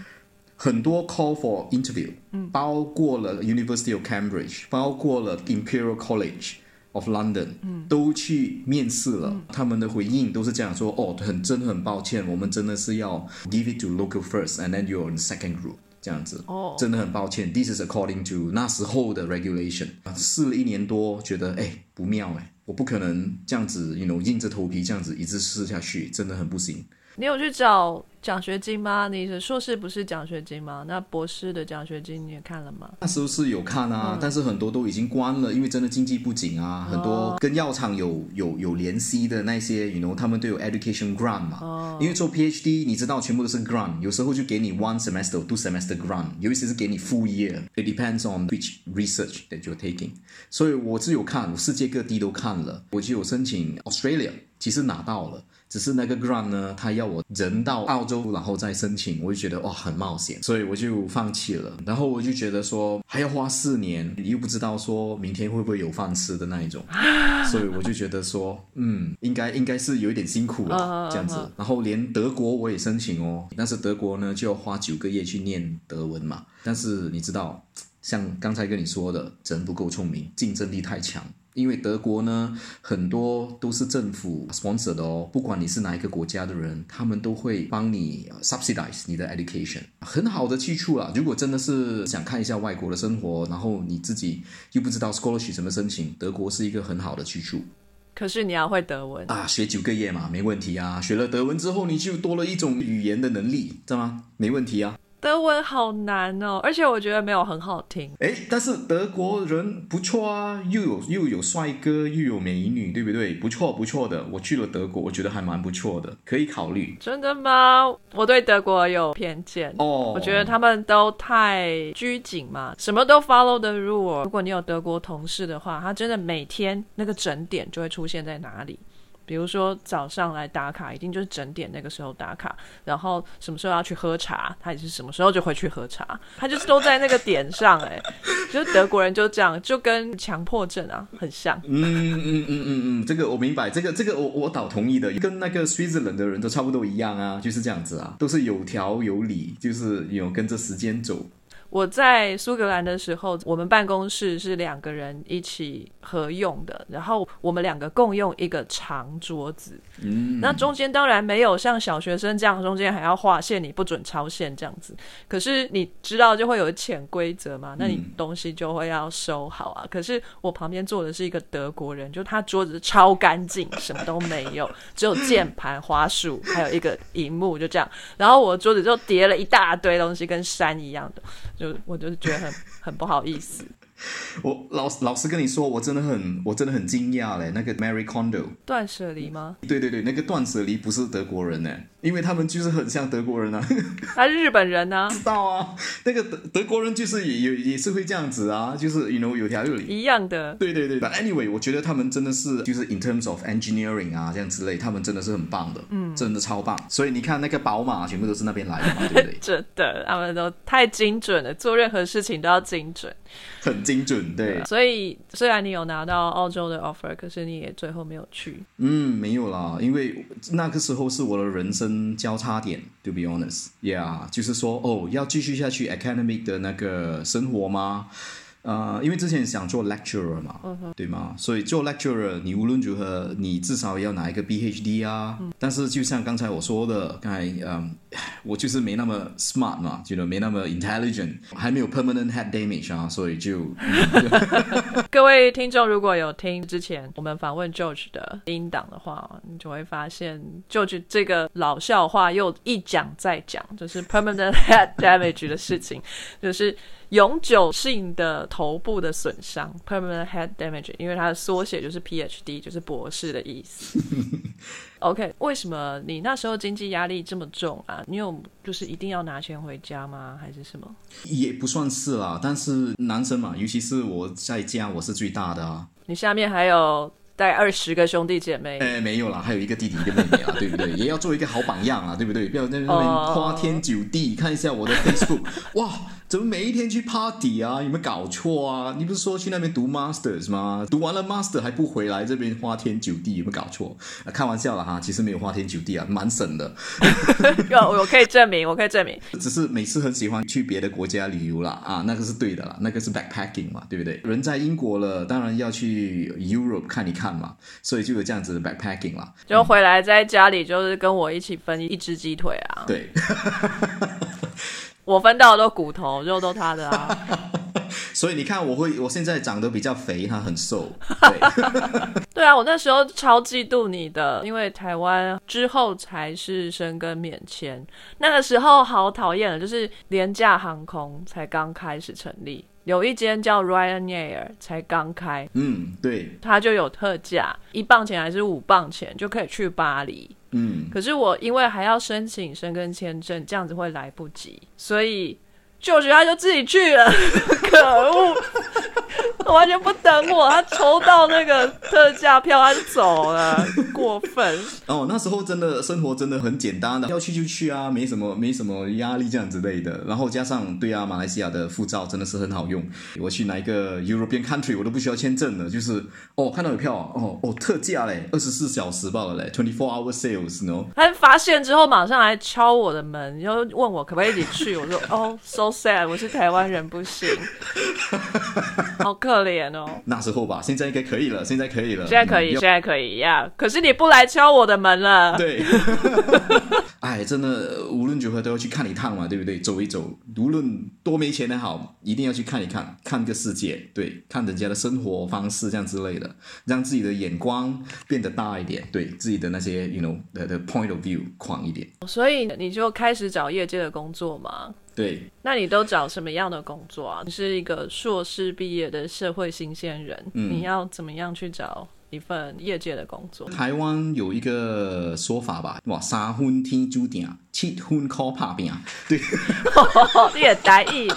很多 call for interview，嗯，包括了 University of Cambridge，包括了 Imperial College of London，嗯，都去面试了，他们的回应都是这样说，哦，很真的很抱歉，我们真的是要 give it to local first，and then you're in second group。这样子，哦，真的很抱歉，This is according to 那时候的 regulation。试了一年多，觉得哎不妙哎，我不可能这样子，you know，硬着头皮这样子一直试下去，真的很不行。你有去找奖学金吗？你的硕士不是奖学金吗？那博士的奖学金你也看了吗？那时候是有看啊，但是很多都已经关了，因为真的经济不景啊。很多跟药厂有有有联系的那些，you know，他们都有 education grant 嘛。哦。因为做 PhD，你知道全部都是 grant，有时候就给你 one semester two semester grant，有一些是给你 full year。It depends on which research that you're taking。所以我是有看，世界各地都看了，我就有申请 Australia，其实拿到了。只是那个 grant 呢，他要我人到澳洲，然后再申请，我就觉得哇很冒险，所以我就放弃了。然后我就觉得说还要花四年，你又不知道说明天会不会有饭吃的那一种，所以我就觉得说，嗯，应该应该是有一点辛苦了这样子。然后连德国我也申请哦，但是德国呢就要花九个月去念德文嘛。但是你知道，像刚才跟你说的，人不够聪明，竞争力太强。因为德国呢，很多都是政府 sponsor 的哦，不管你是哪一个国家的人，他们都会帮你 subsidize 你的 education，很好的去处啊。如果真的是想看一下外国的生活，然后你自己又不知道 scholarship 怎么申请，德国是一个很好的去处。可是你要会德文啊，学九个月嘛，没问题啊。学了德文之后，你就多了一种语言的能力，知道吗？没问题啊。德文好难哦，而且我觉得没有很好听。哎，但是德国人不错啊，又有又有帅哥，又有美女，对不对？不错不错的。我去了德国，我觉得还蛮不错的，可以考虑。真的吗？我对德国有偏见哦，我觉得他们都太拘谨嘛，什么都 follow the rule。如果你有德国同事的话，他真的每天那个整点就会出现在哪里。比如说早上来打卡，一定就是整点那个时候打卡，然后什么时候要去喝茶，他也是什么时候就会去喝茶，他就是都在那个点上，哎，就是德国人就这样，就跟强迫症啊很像。嗯嗯嗯嗯嗯，这个我明白，这个这个我我倒同意的，跟那个 Switzerland 的人都差不多一样啊，就是这样子啊，都是有条有理，就是有跟着时间走。我在苏格兰的时候，我们办公室是两个人一起合用的，然后我们两个共用一个长桌子。嗯，那中间当然没有像小学生这样，中间还要划线，你不准超线这样子。可是你知道就会有潜规则嘛？那你东西就会要收好啊。可是我旁边坐的是一个德国人，就他桌子超干净，什么都没有，只有键盘、花束，还有一个荧幕，就这样。然后我桌子就叠了一大堆东西，跟山一样的。就我就是觉得很很不好意思。我老老实跟你说，我真的很我真的很惊讶嘞。那个 Mary Condo 断舍离吗？对对对，那个断舍离不是德国人呢，因为他们就是很像德国人啊。他是日本人呢？知道啊，那个德德国人就是也也也是会这样子啊，就是 you know 有条有理一样的。对对对，But anyway，我觉得他们真的是就是 in terms of engineering 啊这样之类，他们真的是很棒的，嗯，真的超棒。所以你看那个宝马全部都是那边来的嘛，对不对？真的，他们都太精准了，做任何事情都要精准。很精准，对。所以虽然你有拿到澳洲的 offer，可是你也最后没有去。嗯，没有啦，因为那个时候是我的人生交叉点。To be honest，yeah，就是说，哦，要继续下去 academic 的那个生活吗？呃，因为之前想做 lecturer 嘛，对吗？所以做 lecturer，你无论如何，你至少要拿一个 PhD 啊。但是就像刚才我说的，刚才嗯，我就是没那么 smart 嘛，觉得没那么 intelligent，还没有 permanent head damage 啊，所以就。各位听众如果有听之前我们访问 George 的音档的话，你就会发现 George 这个老笑话又一讲再讲，就是 permanent head damage 的事情，就是。永久性的头部的损伤 （permanent head damage），因为它的缩写就是 PhD，就是博士的意思。OK，为什么你那时候经济压力这么重啊？你有就是一定要拿钱回家吗？还是什么？也不算是啦，但是男生嘛，尤其是我在家，我是最大的啊。你下面还有带二十个兄弟姐妹？哎，没有啦，还有一个弟弟一个妹妹啊，对不对？也要做一个好榜样啊，对不对？不要在那边花天酒地。看一下我的 Facebook，哇！怎么每一天去 party 啊？有没有搞错啊？你不是说去那边读 masters 吗？读完了 master 还不回来这边花天酒地，有没有搞错？开玩笑了哈，其实没有花天酒地啊，蛮省的。有，我可以证明，我可以证明。只是每次很喜欢去别的国家旅游啦，啊，那个是对的啦，那个是 backpacking 嘛，对不对？人在英国了，当然要去 Europe 看一看嘛，所以就有这样子的 backpacking 啦。就回来在家里就是跟我一起分一只鸡腿啊。对。我分到的都骨头，肉都他的啊。所以你看，我会我现在长得比较肥，他很瘦。对，对啊，我那时候超嫉妒你的，因为台湾之后才是生根免签，那个时候好讨厌了，就是廉价航空才刚开始成立，有一间叫 Ryanair 才刚开，嗯，对，它就有特价，一磅钱还是五磅钱就可以去巴黎。可是我因为还要申请申根签证，这样子会来不及，所以就学他就自己去了，可恶。完全不等我，他抽到那个特价票他就走了，过分。哦，那时候真的生活真的很简单的，要去就去啊，没什么没什么压力这样之类的。然后加上对啊，马来西亚的护照真的是很好用，我去哪一个 European country 我都不需要签证的，就是哦看到有票哦哦特价嘞，二十四小时报了嘞，twenty four hour sales no。他发现之后马上来敲我的门，然后问我可不可以一起去，我说哦 so sad，我是台湾人不行，好可。可怜哦，那时候吧，现在应该可以了，现在可以了，现在可以，现在可以呀。可是你不来敲我的门了，对。哎，真的，无论如何都要去看一趟嘛，对不对？走一走，无论多没钱也好，一定要去看一看，看个世界，对，看人家的生活方式这样之类的，让自己的眼光变得大一点，对自己的那些，you know 的的 point of view 广一点。所以你就开始找业界的工作嘛？对，那你都找什么样的工作啊？你是一个硕士毕业的社会新鲜人，你要怎么样去找一份业界的工作？台湾有一个说法吧，哇，三分天注定，七分靠打拼。对，你也台意？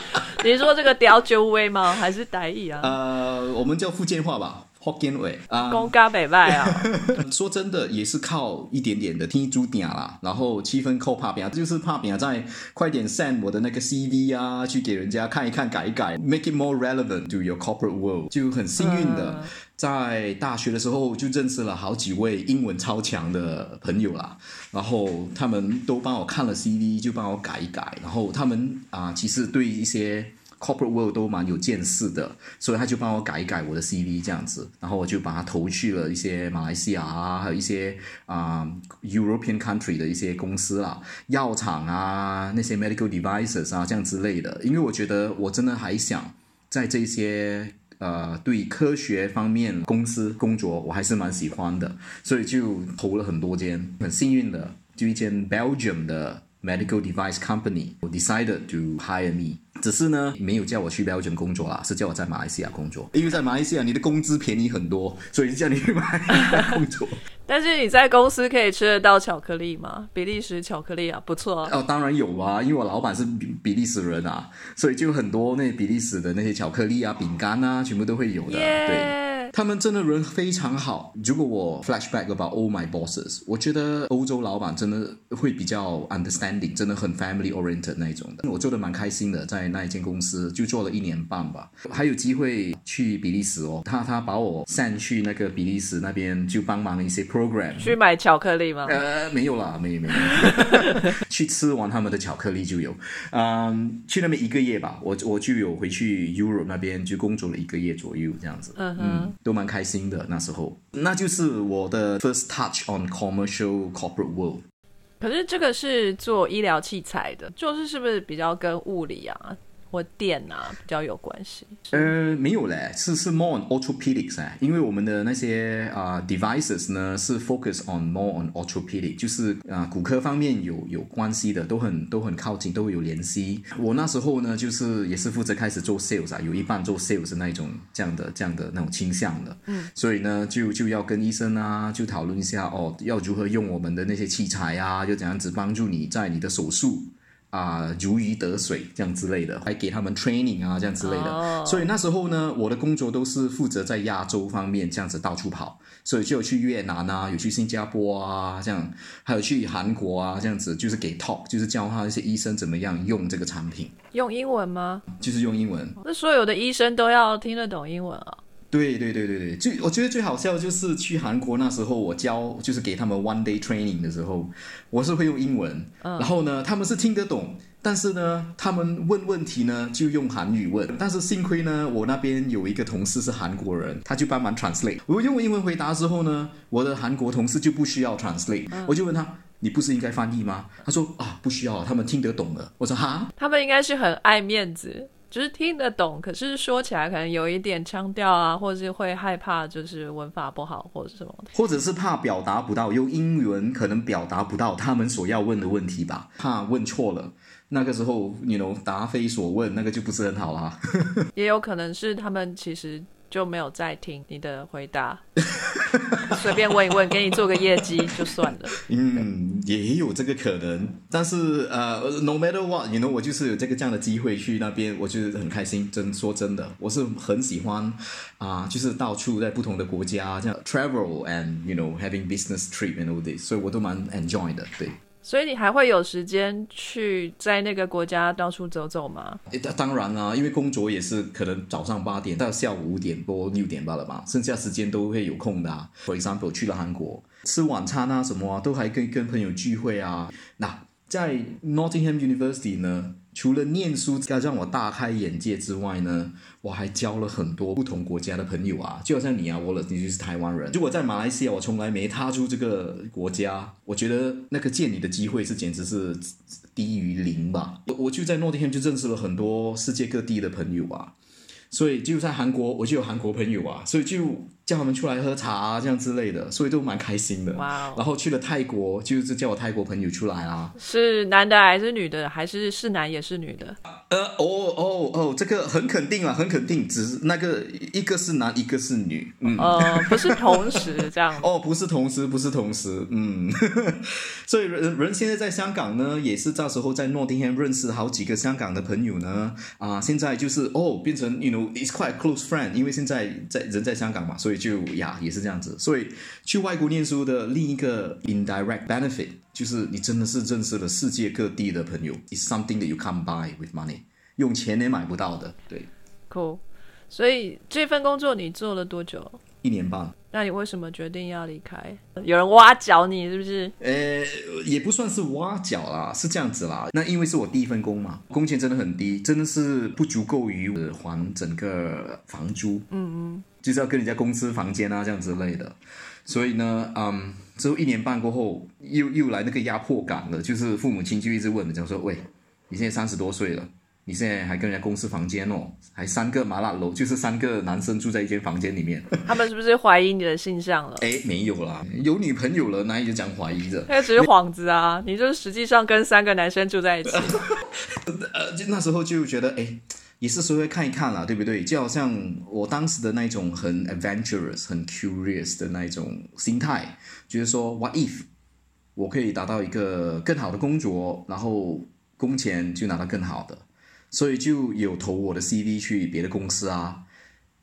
你说这个屌九威吗？还是台意啊？呃，我们叫福建话吧。福建话啊，公家北外啊。说真的，也是靠一点点的听猪点啦，然后七分扣怕饼，就是怕饼在快点 send 我的那个 CV 啊，去给人家看一看，改一改，make it more relevant to your corporate world。就很幸运的，在大学的时候就认识了好几位英文超强的朋友啦，然后他们都帮我看了 CV，就帮我改一改，然后他们啊，其实对一些。Corporate world 都蛮有见识的，所以他就帮我改一改我的 CV 这样子，然后我就把它投去了一些马来西亚啊，还有一些啊 European country 的一些公司啦，药厂啊，那些 medical devices 啊这样之类的。因为我觉得我真的还想在这些呃对科学方面公司工作，我还是蛮喜欢的，所以就投了很多间，很幸运的就一间 Belgium 的 medical device company 我 decided to hire me。只是呢，没有叫我去标准工作啦，是叫我在马来西亚工作。因为在马来西亚，你的工资便宜很多，所以叫你去马来西亚工作。但是你在公司可以吃得到巧克力吗？比利时巧克力啊，不错哦。当然有啊，因为我老板是比比利时人啊，所以就很多那比利时的那些巧克力啊、饼干啊，全部都会有的。对。他们真的人非常好。如果我 flashback about all my bosses，我觉得欧洲老板真的会比较 understanding，真的很 family oriented 那一种的。我做的蛮开心的，在那一间公司就做了一年半吧，还有机会去比利时哦。他他把我散去那个比利时那边，就帮忙一些 program。去买巧克力吗？呃，没有啦，没有没有。去吃完他们的巧克力就有。嗯，去那边一个月吧，我我就有回去 Europe 那边就工作了一个月左右这样子。嗯哼。都蛮开心的那时候，那就是我的 first touch on commercial corporate world。可是这个是做医疗器材的，就是是不是比较跟物理啊、或电啊比较有关系？呃，没有嘞，是是 more on orthopedics 哎，因为我们的那些啊、devices 呢是 focus on more on orthopedic，就是啊、骨科方面有有关系的，都很都很靠近，都会有联系。我那时候呢，就是也是负责开始做 sales 啊，有一半做 sales 那一种这样的这样的那种倾向的，嗯，所以呢就就要跟医生啊就讨论一下哦，要如何用我们的那些器材啊，就怎样子帮助你在你的手术。啊，如鱼得水这样之类的，还给他们 training 啊，这样之类的。哦所以那时候呢，我的工作都是负责在亚洲方面这样子到处跑，所以就有去越南啊，有去新加坡啊，这样，还有去韩国啊，这样子，就是给 talk，就是教他一些医生怎么样用这个产品，用英文吗？就是用英文。那所有的医生都要听得懂英文啊？对对对对对，最我觉得最好笑就是去韩国那时候，我教就是给他们 one day training 的时候，我是会用英文，然后呢，他们是听得懂，但是呢，他们问问题呢就用韩语问，但是幸亏呢，我那边有一个同事是韩国人，他就帮忙 translate。我用英文回答之后呢，我的韩国同事就不需要 translate，、我就问他。你不是应该翻译吗？他说啊，不需要，他们听得懂的。我说哈，他们应该是很爱面子，就是听得懂，可是说起来可能有一点腔调啊，或者是会害怕，就是文法不好或者什么。或者是怕表达不到，用英文可能表达不到他们所要问的问题吧，怕问错了。那个时候，you know，答非所问，那个就不是很好啦。也有可能是他们其实就没有再听你的回答，随便问一问，给你做个业绩就算了。嗯，也有这个可能，但是呃，no matter what，you know，我就是有这个这样的机会去那边，我就是很开心。真说真的，我是很喜欢啊、就是到处在不同的国家这样 travel and you know having business trip and all this，所以我都蛮 enjoy 的。对，所以你还会有时间去在那个国家到处走走吗？诶当然啦、因为工作也是可能早上八点到下午五点多六点罢了吧，剩下时间都会有空的、啊。For example，去了韩国吃晚餐啊什么啊，都还跟跟朋友聚会啊。那在 Nottingham University 呢，除了念书要让我大开眼界之外呢，我还交了很多不同国家的朋友啊，就好像你啊，我了，你就是台湾人。如果在马来西亚，我从来没踏出这个国家，我觉得那个见你的机会是简直是低于零吧。我我就在诺丁汉就认识了很多世界各地的朋友啊。所以就在韩国，我就有韩国朋友啊，所以就叫他们出来喝茶啊，这样之类的，所以都蛮开心的。哇哦然后去了泰国，就是叫我泰国朋友出来啊。是男的还是女的？还是是男也是女的？呃，哦哦哦，这个很肯定啊，很肯定，只是那个一个是男，一个是女，嗯。呃，不是同时这样。哦，不是同时，不是同时，嗯，所以人人现在在香港呢，也是到时候在诺丁汉认识好几个香港的朋友呢，啊，现在就是哦，变成 you know it's quite close friend，因为现在在人在香港嘛，所以就呀也是这样子，所以去外国念书的另一个 indirect benefit 就是你真的是认识了世界各地的朋友，is something that you can't buy with money，用钱也买不到的，对，Cool。所以这份工作你做了多久？一年半。那你为什么决定要离开？有人挖角你是不是？呃，也不算是挖角啦，是这样子啦。那因为是我第一份工嘛，工钱真的很低，真的是不足够于呃还整个房租。嗯嗯，就是要跟人家公司房间啊这样之类的。所以呢，嗯，之后一年半过后，又又来那个压迫感了，就是父母亲就一直问，讲说，喂，你现在三十多岁了。你现在还跟人家公司房间哦，还三个麻辣楼，就是三个男生住在一间房间里面。他们是不是怀疑你的性向了？哎，没有啦，有女朋友了，哪里就讲怀疑的？那只是幌子啊！你就是实际上跟三个男生住在一起。呃，就那时候就觉得，哎，也是稍微看一看啦，对不对？就好像我当时的那种很 adventurous、很 curious 的那种心态，就是说，what if 我可以达到一个更好的工作，然后工钱就拿到更好的，所以就有投我的 CV 去别的公司啊，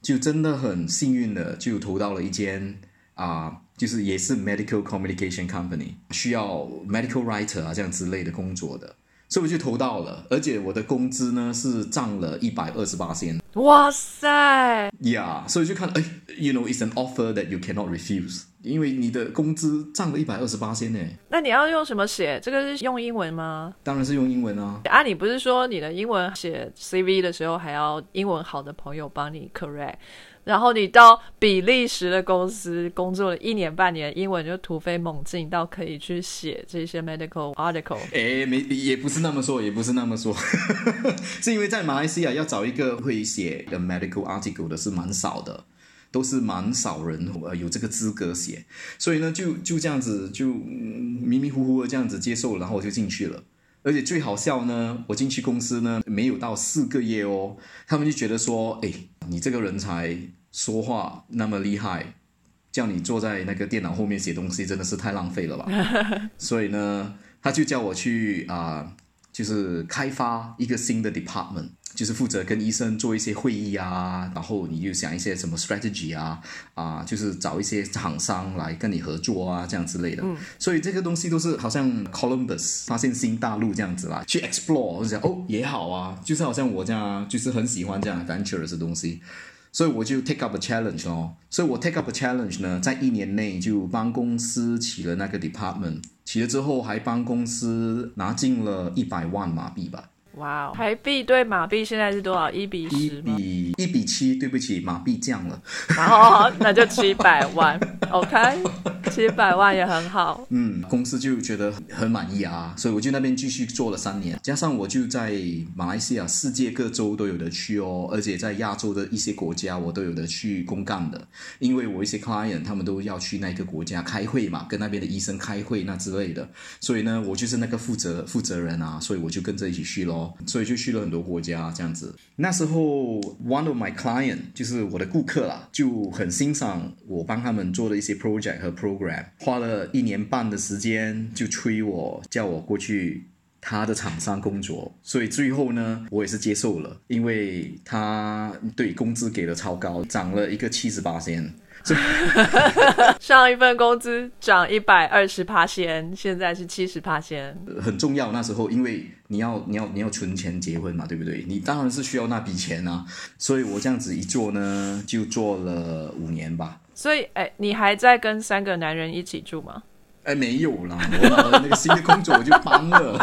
就真的很幸运的就投到了一间啊。就是也是 medical communication company，需要 medical writer 啊这样之类的工作的，所以我就投到了，而且我的工资呢是涨了一百二十八仙哇塞！，Yeah，所以就看，哎，you know，it's an offer that you cannot refuse。因为你的工资涨了一百二十八仙呢。那你要用什么写？这个是用英文吗？当然是用英文啊。啊，你不是说你的英文写 CV 的时候还要英文好的朋友帮你 correct？然后你到比利时的公司工作了一年半年，英文就突飞猛进到可以去写这些 medical article。哎，没也不是那么说，也不是那么说，是因为在马来西亚要找一个会写的 medical article 的是蛮少的，都是蛮少人呃有这个资格写，所以呢就就这样子就迷迷糊糊的这样子接受，然后我就进去了。而且最好笑呢，我进去公司呢没有到四个月哦，他们就觉得说，哎，你这个人才。说话那么厉害，叫你坐在那个电脑后面写东西，真的是太浪费了吧？所以呢，他就叫我去啊，就是开发一个新的 department，就是负责跟医生做一些会议啊，然后你就想一些什么 strategy 啊，啊，就是找一些厂商来跟你合作啊，这样之类的。所以这个东西都是好像 Columbus 发现新大陆这样子啦，去 explore，我就想哦也好啊，就是好像我这样，就是很喜欢这样 adventurous 的东西。所以我就 take up a challenge 哦，所以我 take up a challenge 呢，在一年内就帮公司起了那个 department，起了之后还帮公司拿进了一百万马币吧。哇哦，台币对马币现在是多少？一比十一比一比七，对不起，马币降了。然后那就七 百万，OK，七百万也很好。嗯，公司就觉得很满意啊，所以我就那边继续做了三年，加上我就在马来西亚世界各州都有的去哦，而且在亚洲的一些国家我都有的去公干的，因为我一些 client 他们都要去那个国家开会嘛，跟那边的医生开会那之类的，所以呢，我就是那个负责负责人啊，所以我就跟着一起去所以就去了很多国家这样子。那时候，one of my client 就是我的顾客啦，就很欣赏我帮他们做的一些 project 和 program，花了一年半的时间就催我叫我过去他的厂商工作。所以最后呢，我也是接受了，因为他对工资给的超高，涨了一个七十八千。上一份工资涨一百二十趴先，现在是七十趴先，很重要。那时候因为你要你要你要存钱结婚嘛，对不对？你当然是需要那笔钱啊。所以我这样子一做呢，就做了五年吧。所以，哎，你还在跟三个男人一起住吗？哎，没有啦，我拿了那个新的工作我就搬了。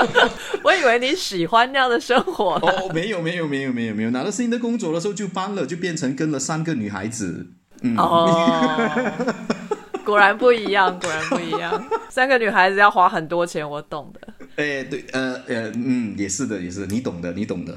我以为你喜欢那样的生活。哦，没有没有没有没有没有，拿了新的工作的时候就搬了，就变成跟了三个女孩子。哦，果然不一样，果然不一样。三个女孩子要花很多钱，我懂的。哎，对，呃呃，嗯，也是的，也是，你懂的，你懂的。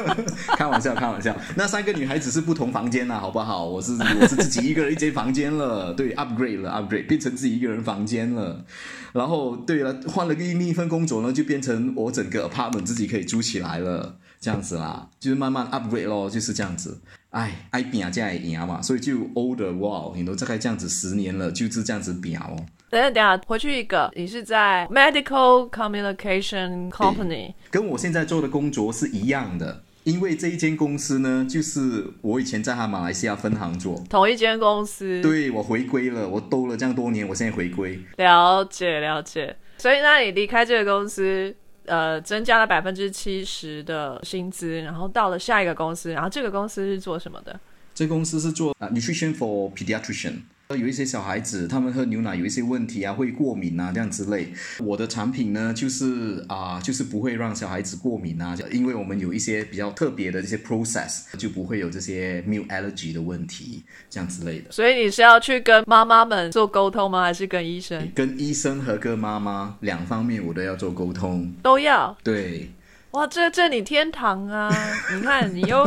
开玩笑，开玩笑。那三个女孩子是不同房间啦，好不好？我是 我是自己一个人一间房间了，对，upgrade 了，upgrade 变成自己一个人房间了。然后，对了，换了个另一份工作呢，就变成我整个 apartment 自己可以租起来了，这样子啦，就是慢慢 upgrade 咯，就是这样子。哎，爱拼这样赢嘛，所以就 older wow，你都大概这样子十年了，就是这样子拼哦。等下，等下，回去一个，你是在 medical communication company，跟我现在做的工作是一样的，因为这一间公司呢，就是我以前在他马来西亚分行做，同一间公司。对，我回归了，我兜了这样多年，我现在回归。了解，了解。所以，那你离开这个公司？呃，增加了百分之七十的薪资，然后到了下一个公司，然后这个公司是做什么的？这公司是做啊，nutrition for pediatrician。有一些小孩子，他们喝牛奶有一些问题啊，会过敏啊，这样之类。我的产品呢，就是啊，就是不会让小孩子过敏啊，因为我们有一些比较特别的这些 process，就不会有这些 milk allergy 的问题，这样之类的。所以你是要去跟妈妈们做沟通吗？还是跟医生？跟医生和跟妈妈两方面我都要做沟通，都要。对。哇，这这你天堂啊！你看，你又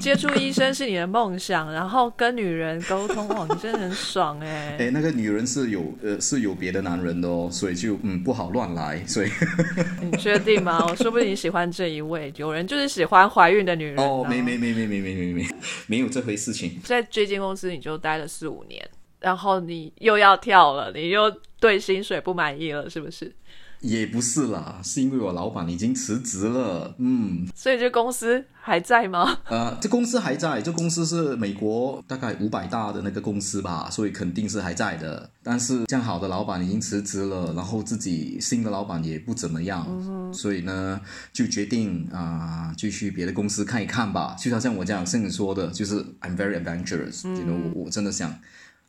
接触医生是你的梦想，然后跟女人沟通，哇，你真的很爽哎！哎，那个女人是有呃是有别的男人的哦，所以就嗯不好乱来，所以 你确定吗？我说不定你喜欢这一位，有人就是喜欢怀孕的女人哦，没没没没没没没没没有这回事情。在这间公司你就待了四五年，然后你又要跳了，你又对薪水不满意了，是不是？也不是啦，是因为我老板已经辞职了，嗯，所以这公司还在吗？呃，这公司还在，这公司是美国大概五百大的那个公司吧，所以肯定是还在的。但是这样好的老板已经辞职了，然后自己新的老板也不怎么样，所以呢，就决定啊，就去别的公司看一看吧。就像像我这样，像你说的，就是 I'm very adventurous，觉得我我真的想。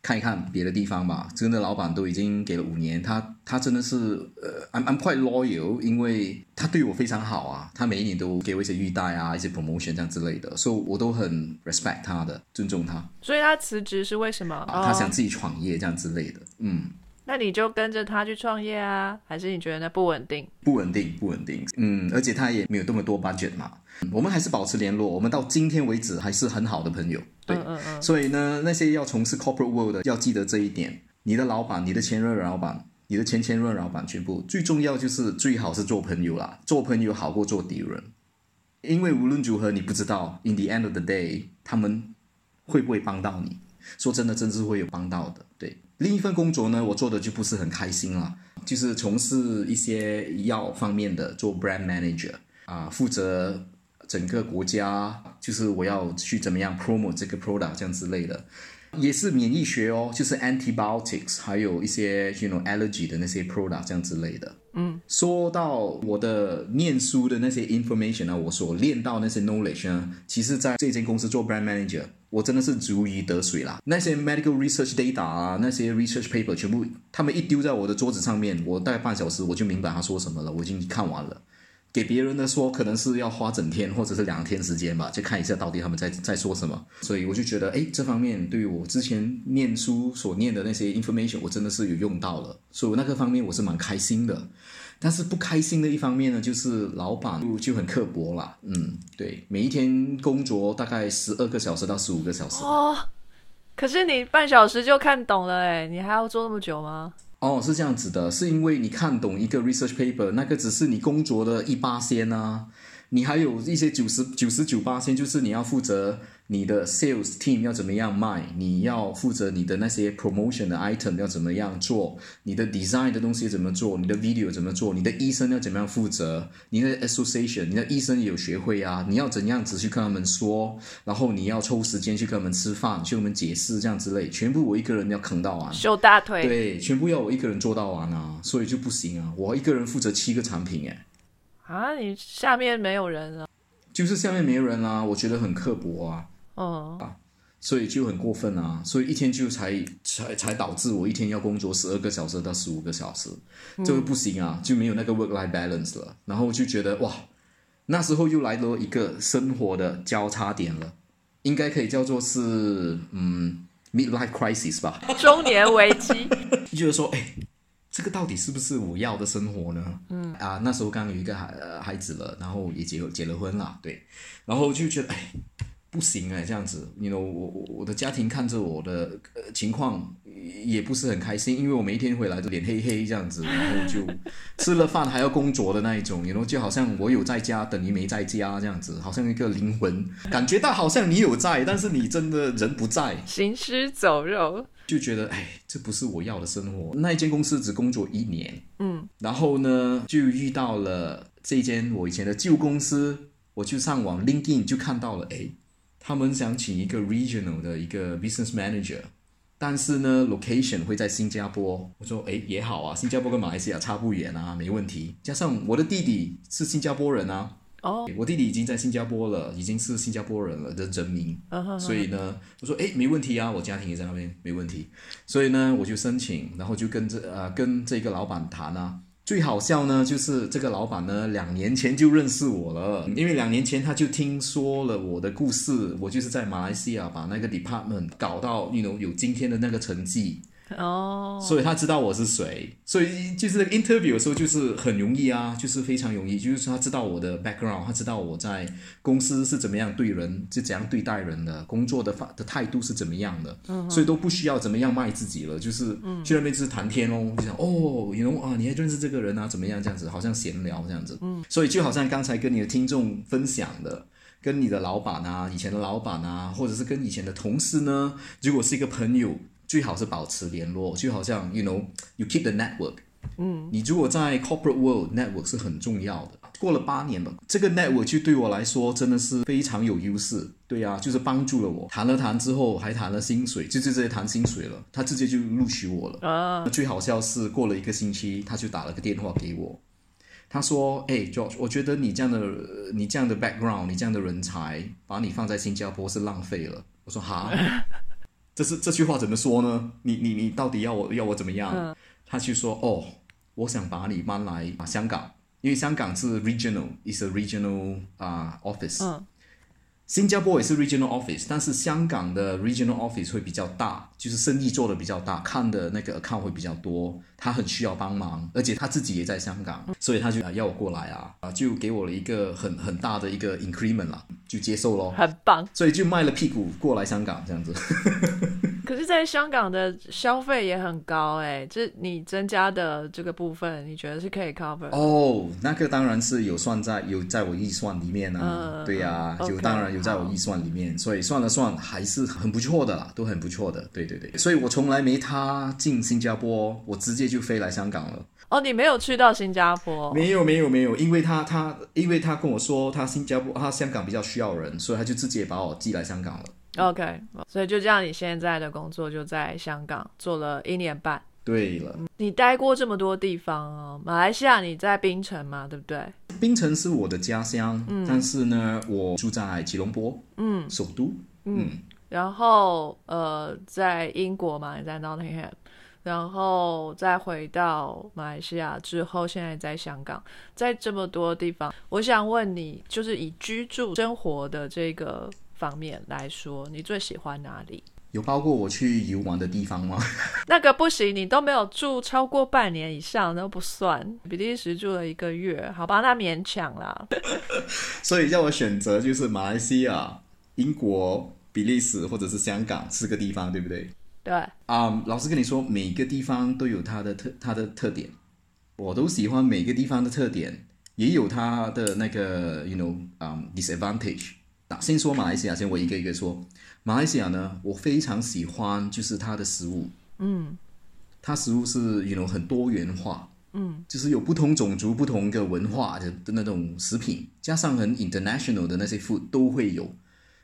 看一看别的地方吧。真的，老板都已经给了五年，他他真的是呃，I'm I'm quite loyal，因为他对我非常好啊，他每一年都给我一些玉带啊，一些 promotion 这样之类的，所以我都很 respect 他的，尊重他。所以他辞职是为什么？啊，他想自己创业这样之类的，嗯。那你就跟着他去创业啊？还是你觉得那不稳定？不稳定，不稳定。嗯，而且他也没有这么多 budget 嘛。我们还是保持联络，我们到今天为止还是很好的朋友。对，嗯嗯。所以呢，那些要从事 corporate world 的，要记得这一点：你的老板、你的前任老板、你的前前任老板，全部最重要就是最好是做朋友啦。做朋友好过做敌人，因为无论如何，你不知道 in the end of the day 他们会不会帮到你。说真的，真是会有帮到的。对。另一份工作呢，我做的就不是很开心了，就是从事一些药方面的，做 brand manager 啊，负责整个国家，就是我要去怎么样 promote 这个 product 这样之类的，也是免疫学哦，就是 antibiotics，还有一些 you know allergy 的那些 product 这样之类的。嗯，说到我的念书的那些 information 呢，我所练到那些 knowledge 呢，其实在这间公司做 brand manager。我真的是如鱼得水啦！那些 medical research data 啊，那些 research paper 全部，他们一丢在我的桌子上面，我大概半小时我就明白他说什么了，我已经看完了。给别人的说，可能是要花整天或者是两天时间吧，就看一下到底他们在在说什么。所以我就觉得，哎，这方面对于我之前念书所念的那些 information，我真的是有用到了，所以我那个方面我是蛮开心的。但是不开心的一方面呢，就是老板就很刻薄啦。嗯，对，每一天工作大概十二个小时到十五个小时。哦，可是你半小时就看懂了，哎，你还要做那么久吗？哦，是这样子的，是因为你看懂一个 research paper，那个只是你工作的一八仙啊，你还有一些九十九十九八仙，就是你要负责。你的 sales team 要怎么样卖？你要负责你的那些 promotion 的 item 要怎么样做？你的 design 的东西怎么做？你的 video 怎么做？你的医生要怎么样负责？你的 association，你的医生也有学会啊，你要怎样子去跟他们说？然后你要抽时间去跟他们吃饭，去跟他们解释这样之类，全部我一个人要扛到完，秀大腿，对，全部要我一个人做到完啊，所以就不行啊，我一个人负责七个产品，哎，啊，你下面没有人啊？就是下面没有人啊，我觉得很刻薄啊。哦啊，所以就很过分啊！所以一天就才才才导致我一天要工作十二个小时到十五个小时，这个不行啊，就没有那个 work life balance 了。然后就觉得哇，那时候又来了一个生活的交叉点了，应该可以叫做是嗯 mid life crisis 吧，中年危机。就是说，哎，这个到底是不是我要的生活呢？嗯啊，那时候刚有一个孩孩子了，然后也结结了婚了，对，然后就觉得哎。不行哎，这样子，你 know 我我我的家庭看着我的呃情况也不是很开心，因为我每一天回来都脸黑黑这样子，然后就吃了饭还要工作的那一种，you know 就好像我有在家等于没在家这样子，好像一个灵魂感觉到好像你有在，但是你真的人不在，行尸走肉，就觉得哎，这不是我要的生活。那一间公司只工作一年，嗯，然后呢就遇到了这间我以前的旧公司，我就上网 LinkedIn 就看到了，哎。他们想请一个 regional 的一个 business manager，但是呢，location 会在新加坡。我说，哎，也好啊，新加坡跟马来西亚差不远啊，没问题。加上我的弟弟是新加坡人啊，哦，我弟弟已经在新加坡了，已经是新加坡人了的人民。所以呢，我说，哎，没问题啊，我家庭也在那边，没问题。所以呢，我就申请，然后就跟这呃跟这个老板谈啊。最好笑呢，就是这个老板呢，两年前就认识我了，因为两年前他就听说了我的故事，我就是在马来西亚把那个 department 搞到，you know 有今天的那个成绩。哦，所以他知道我是谁，所以就是 interview 的时候就是很容易啊，就是非常容易，就是他知道我的 background，他知道我在公司是怎么样对人，是怎样对待人的，工作的法的态度是怎么样的，嗯所以都不需要怎么样卖自己了，就是去那边就是谈天哦，就想哦，你侬啊，你还认识这个人啊，怎么样这样子，好像闲聊这样子，嗯。所以就好像刚才跟你的听众分享的，跟你的老板啊，以前的老板啊，或者是跟以前的同事呢，如果是一个朋友。最好是保持联络，就好像 you know you keep the network。嗯，你如果在 corporate world，network 是很重要的。过了八年了，这个 network 就对我来说真的是非常有优势。对呀，就是帮助了我。谈了谈之后，还谈了薪水，就直接谈薪水了。他直接就录取我了。啊，最好笑是过了一个星期，他就打了个电话给我。他说：“哎，George，我觉得你这样的你这样的 background，你这样的人才，把你放在新加坡是浪费了。”我说：“哈。”这是这句话怎么说呢？你你你到底要我要我怎么样？嗯他去说哦，我想把你搬来啊香港，因为香港是 regional，is a regional 啊、office。嗯新加坡也是 regional office，但是香港的 regional office 会比较大，就是生意做的比较大，看的那个 account 会比较多，他很需要帮忙，而且他自己也在香港，所以他就、啊要我过来啊，啊就给我了一个很很大的一个 increment 啦，就接受咯，很棒。所以就卖了屁股过来香港这样子。可是，在香港的消费也很高哎、这你增加的这个部分，你觉得是可以 cover？哦，那个当然是有算在有在我预算里面啊，嗯对呀、嗯就当然有在我预算里面，所以算了算还是很不错的啦，都很不错的，对对对，所以我从来没他进新加坡，我直接就飞来香港了。哦，你没有去到新加坡，没有没有没有，因为他他因为他跟我说他新加坡他香港比较需要人，所以他就直接把我寄来香港了。OK，所以就这样，你现在的工作就在香港做了一年半。对了，你待过这么多地方哦，马来西亚你在槟城嘛，对不对？槟城是我的家乡，嗯。但是呢，我住在吉隆坡，嗯。首都，嗯，然后呃，在英国嘛，你在 Nottingham，然后再回到马来西亚之后，现在在香港，在这么多地方，我想问你，就是以居住生活的这个方面来说，你最喜欢哪里？有包括我去游玩的地方吗？那个不行，你都没有住超过半年以上，都不算。比利时住了一个月，好吧，那勉强啦。所以叫我选择就是马来西亚、英国、比利时或者是香港四个地方，对不对？对，啊、老实跟你说，每个地方都有它的特它的特点，我都喜欢每个地方的特点，也有它的那个 you know 啊、disadvantage。那先说马来西亚，先我一个一个说。马来西亚呢，我非常喜欢就是它的食物，嗯它食物是 you know 很多元化，嗯，就是有不同种族、不同的文化的的那种食品，加上很 international 的那些 food 都会有。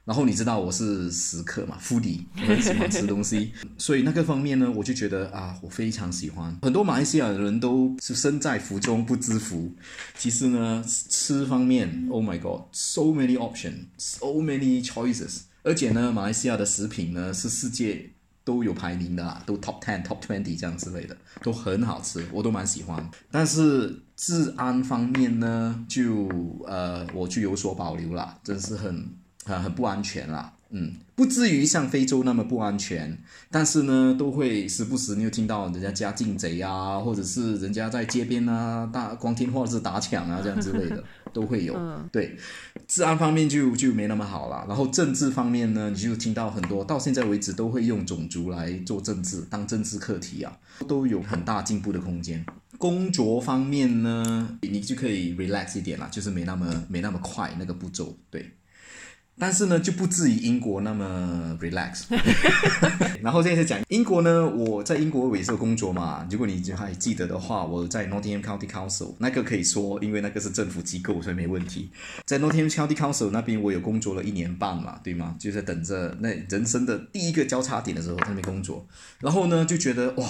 然后你知道我是食客嘛，foodie，我很喜欢吃东西，所以那个方面呢，我就觉得啊，我非常喜欢。很多马来西亚的人都是身在福中不知福。其实呢，吃方面，Oh my God，so many options，so many choices。而且呢，马来西亚的食品呢是世界都有排名的啦，都 top ten、top twenty 这样之类的，都很好吃，我都蛮喜欢。但是治安方面呢，就呃我就有所保留啦，真是很很很不安全啦。嗯，不至于像非洲那么不安全，但是呢，都会时不时你有听到人家家境贼啊，或者是人家在街边啊大光天化日打抢啊这样之类的，都会有。对，治安方面就就没那么好了。然后政治方面呢，你就听到很多，到现在为止都会用种族来做政治，当政治课题啊，都有很大进步的空间。工作方面呢，你就可以 relax 一点啦，就是没那么没那么快那个步骤，对。但是呢，就不至于英国那么 relax。然后现在讲英国呢，我在英国我也是有工作嘛。如果你还记得的话，我在 Nottingham County Council 那个可以说，因为那个是政府机构，所以没问题。在 Nottingham County Council 那边，我有工作了一年半嘛，对吗？就在等着那人生的第一个交叉点的时候，在那边工作。然后呢，就觉得哇，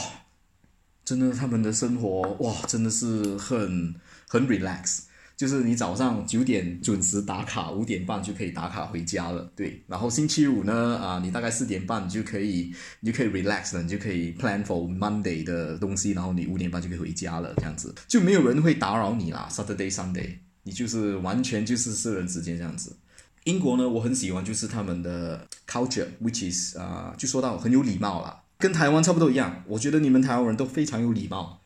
真的他们的生活哇，真的是很很 relax。就是你早上九点准时打卡，五点半就可以打卡回家了，对。然后星期五呢，啊，你大概四点半你就可以，你就可以 relax 了，你就可以 plan for Monday 的东西，然后你五点半就可以回家了，这样子就没有人会打扰你啦。Saturday Sunday，你就是完全就是私人时间这样子。英国呢，我很喜欢就是他们的 culture，which is 啊、就说到很有礼貌啦，跟台湾差不多一样。我觉得你们台湾人都非常有礼貌。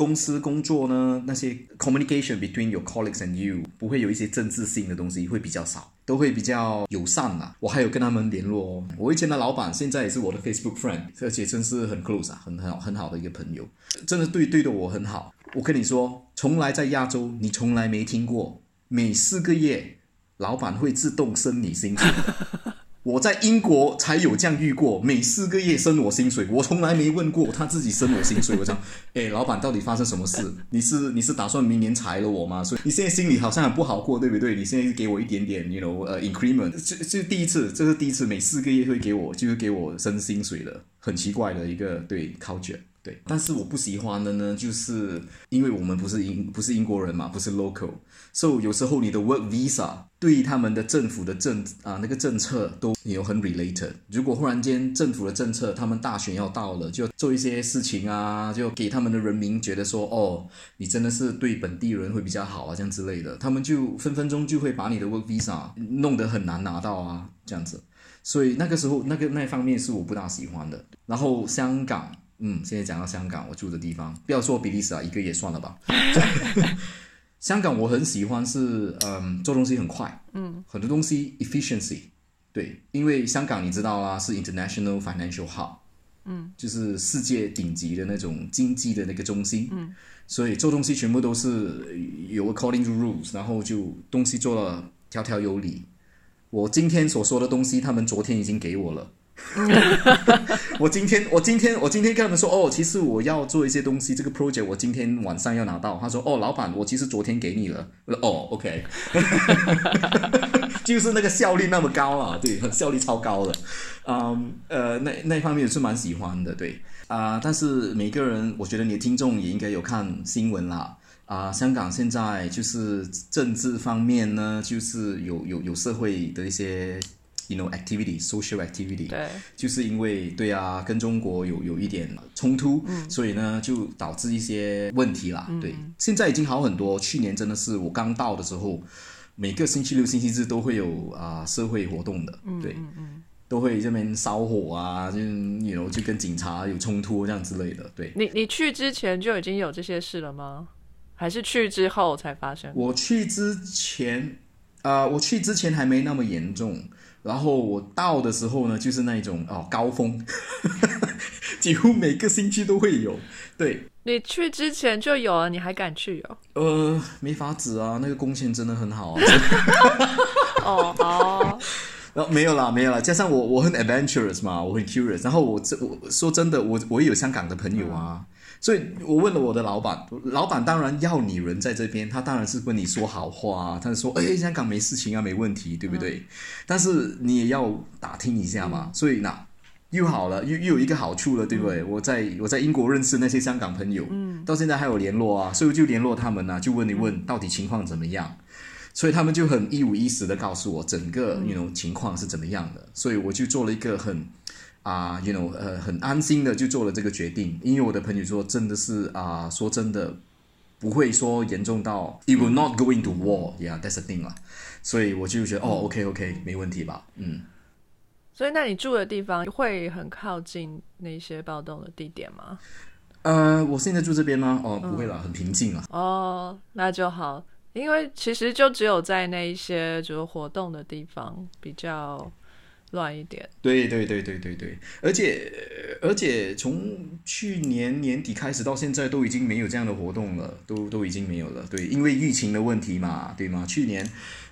公司工作呢，那些 communication between your colleagues and you 不会有一些政治性的东西，会比较少，都会比较友善啦。我还有跟他们联络哦。我以前的老板现在也是我的 Facebook friend，而且真是很 close 啊，很很好很好的一个朋友，真的对对的我很好。我跟你说，从来在亚洲你从来没听过，每四个月老板会自动升你薪水。我在英国才有这样遇过，每四个月升我薪水，我从来没问过他自己升我薪水。我讲，哎，老板到底发生什么事？你是你是打算明年裁了我吗？所以你现在心里好像很不好过，对不对？你现在给我一点点，you know，呃，increment，这这第一次，这是第一次，每四个月会给我，就是给我升薪水的，很奇怪的一个对 culture。对，但是我不喜欢的呢，就是因为我们不是英不是英国人嘛，不是 local，所以有时候你的 work visa 对他们的政府的政啊那个政策都有很 related。如果忽然间政府的政策，他们大选要到了，就做一些事情啊，就给他们的人民觉得说，哦，你真的是对本地人会比较好啊，这样之类的，他们就分分钟就会把你的 work visa 弄得很难拿到啊，这样子。所以那个时候那个那方面是我不大喜欢的。然后香港。嗯，现在讲到香港，我住的地方，不要说比利时啊，一个也算了吧。香港我很喜欢是，嗯，做东西很快，嗯，很多东西 efficiency，对，因为香港你知道啦，是 international financial hub，嗯，就是世界顶级的那种经济的那个中心，嗯，所以做东西全部都是有 according to rules，然后就东西做了条条有理。我今天所说的东西，他们昨天已经给我了。我今天，我今天，我今天跟他们说，哦，其实我要做一些东西，这个 project 我今天晚上要拿到。他说，哦，老板，我其实昨天给你了。我说，哦，OK，就是那个效率那么高啊，对，效率超高的。嗯，呃，那那方面是蛮喜欢的，对啊。但是每个人，我觉得你的听众也应该有看新闻啦。啊，香港现在就是政治方面呢，就是有有有社会的一些。You know, activity, social activity，对，就是因为对啊，跟中国有有一点冲突，嗯所以呢，就导致一些问题啦。对，现在已经好很多。去年真的是我刚到的时候，每个星期六、星期日都会有啊社会活动的，对，嗯嗯都会这边烧火啊，就有就跟警察有冲突这样之类的。对，你你去之前就已经有这些事了吗？还是去之后才发生？我去之前，啊，我去之前还没那么严重。然后我到的时候呢，就是那种哦高峰，几乎每个星期都会有。对，你去之前就有了，你还敢去哦？呃，没法子啊，那个工钱真的很好啊。哦哦，然后没有啦，没有啦，加上我我很 adventurous 嘛，我很 curious。然后我这我说真的，我我也有香港的朋友啊。所以我问了我的老板，老板当然要你人在这边，他当然是跟你说好话，他说：“哎，香港没事情啊，没问题，对不对？”但是你也要打听一下嘛。所以那又好了，又又有一个好处了，对不对？我在我在英国认识那些香港朋友，到现在还有联络啊，所以就联络他们呢，就问一问到底情况怎么样。所以他们就很一五一十的告诉我整个那种情况是怎么样的，所以我就做了一个很。啊，you know，呃，很安心的就做了这个决定，因为我的朋友说，真的是啊，说真的，不会说严重到，it will not go into war，yeah，that's the thing 啦，所以我就觉得，哦，OK，OK，没问题吧，嗯。所以，那你住的地方会很靠近那些暴动的地点吗？呃，我现在住这边吗？哦，不会了，很平静啊。哦，那就好，因为其实就只有在那一些就是活动的地方比较。乱一点，对对对对对对，而且而且从去年年底开始到现在都已经没有这样的活动了，都都已经没有了。对，因为疫情的问题嘛，对吗？去年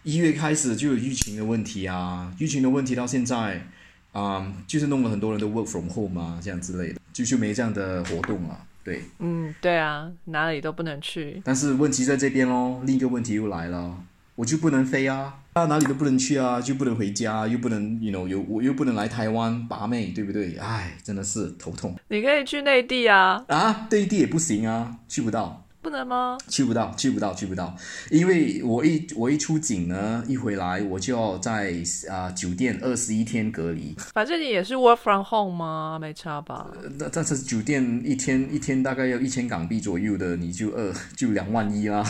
一月开始就有疫情的问题啊，疫情的问题到现在啊，就是弄了很多人都 work from home 啊，这样之类的，就就没这样的活动了。对，嗯，对啊，哪里都不能去。但是问题在这边喽，另一个问题又来了。我就不能飞啊，啊哪里都不能去啊，就不能回家，又不能，you know，又我又不能来台湾拔妹，对不对？唉，真的是头痛。你可以去内地啊，啊，内地也不行啊，去不到。不能吗？去不到，去不到，去不到，因为我一我一出警呢，一回来我就要在啊酒店二十一天隔离。反正你也是 work from home 吗？没差吧？那但是酒店一天一天大概要一千港币左右的，你就二 就两万一啦。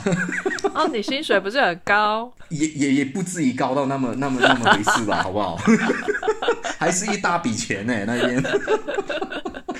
哦，你薪水不是很高？也也也不至于高到那么那么那么回事吧？好不好？还是一大笔钱呢那边。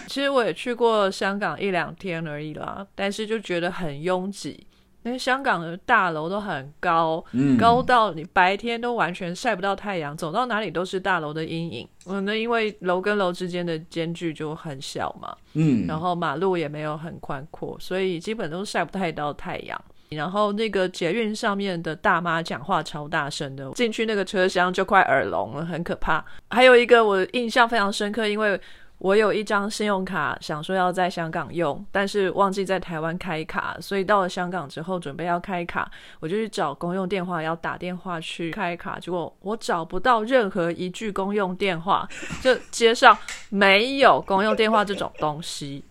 其实我也去过香港一两天而已啦，但是就觉得很拥挤，因为香港的大楼都很高，高到你白天都完全晒不到太阳，走到哪里都是大楼的阴影。嗯，那因为楼跟楼之间的间距就很小嘛，嗯，然后马路也没有很宽阔，所以基本都晒不太到太阳。然后那个捷运上面的大妈讲话超大声的，进去那个车厢就快耳聋了，很可怕。还有一个我印象非常深刻，因为。我有一张信用卡，想说要在香港用，但是忘记在台湾开卡，所以到了香港之后准备要开卡，我就去找公用电话要打电话去开卡，结果我找不到任何一句公用电话，就街上没有公用电话这种东西。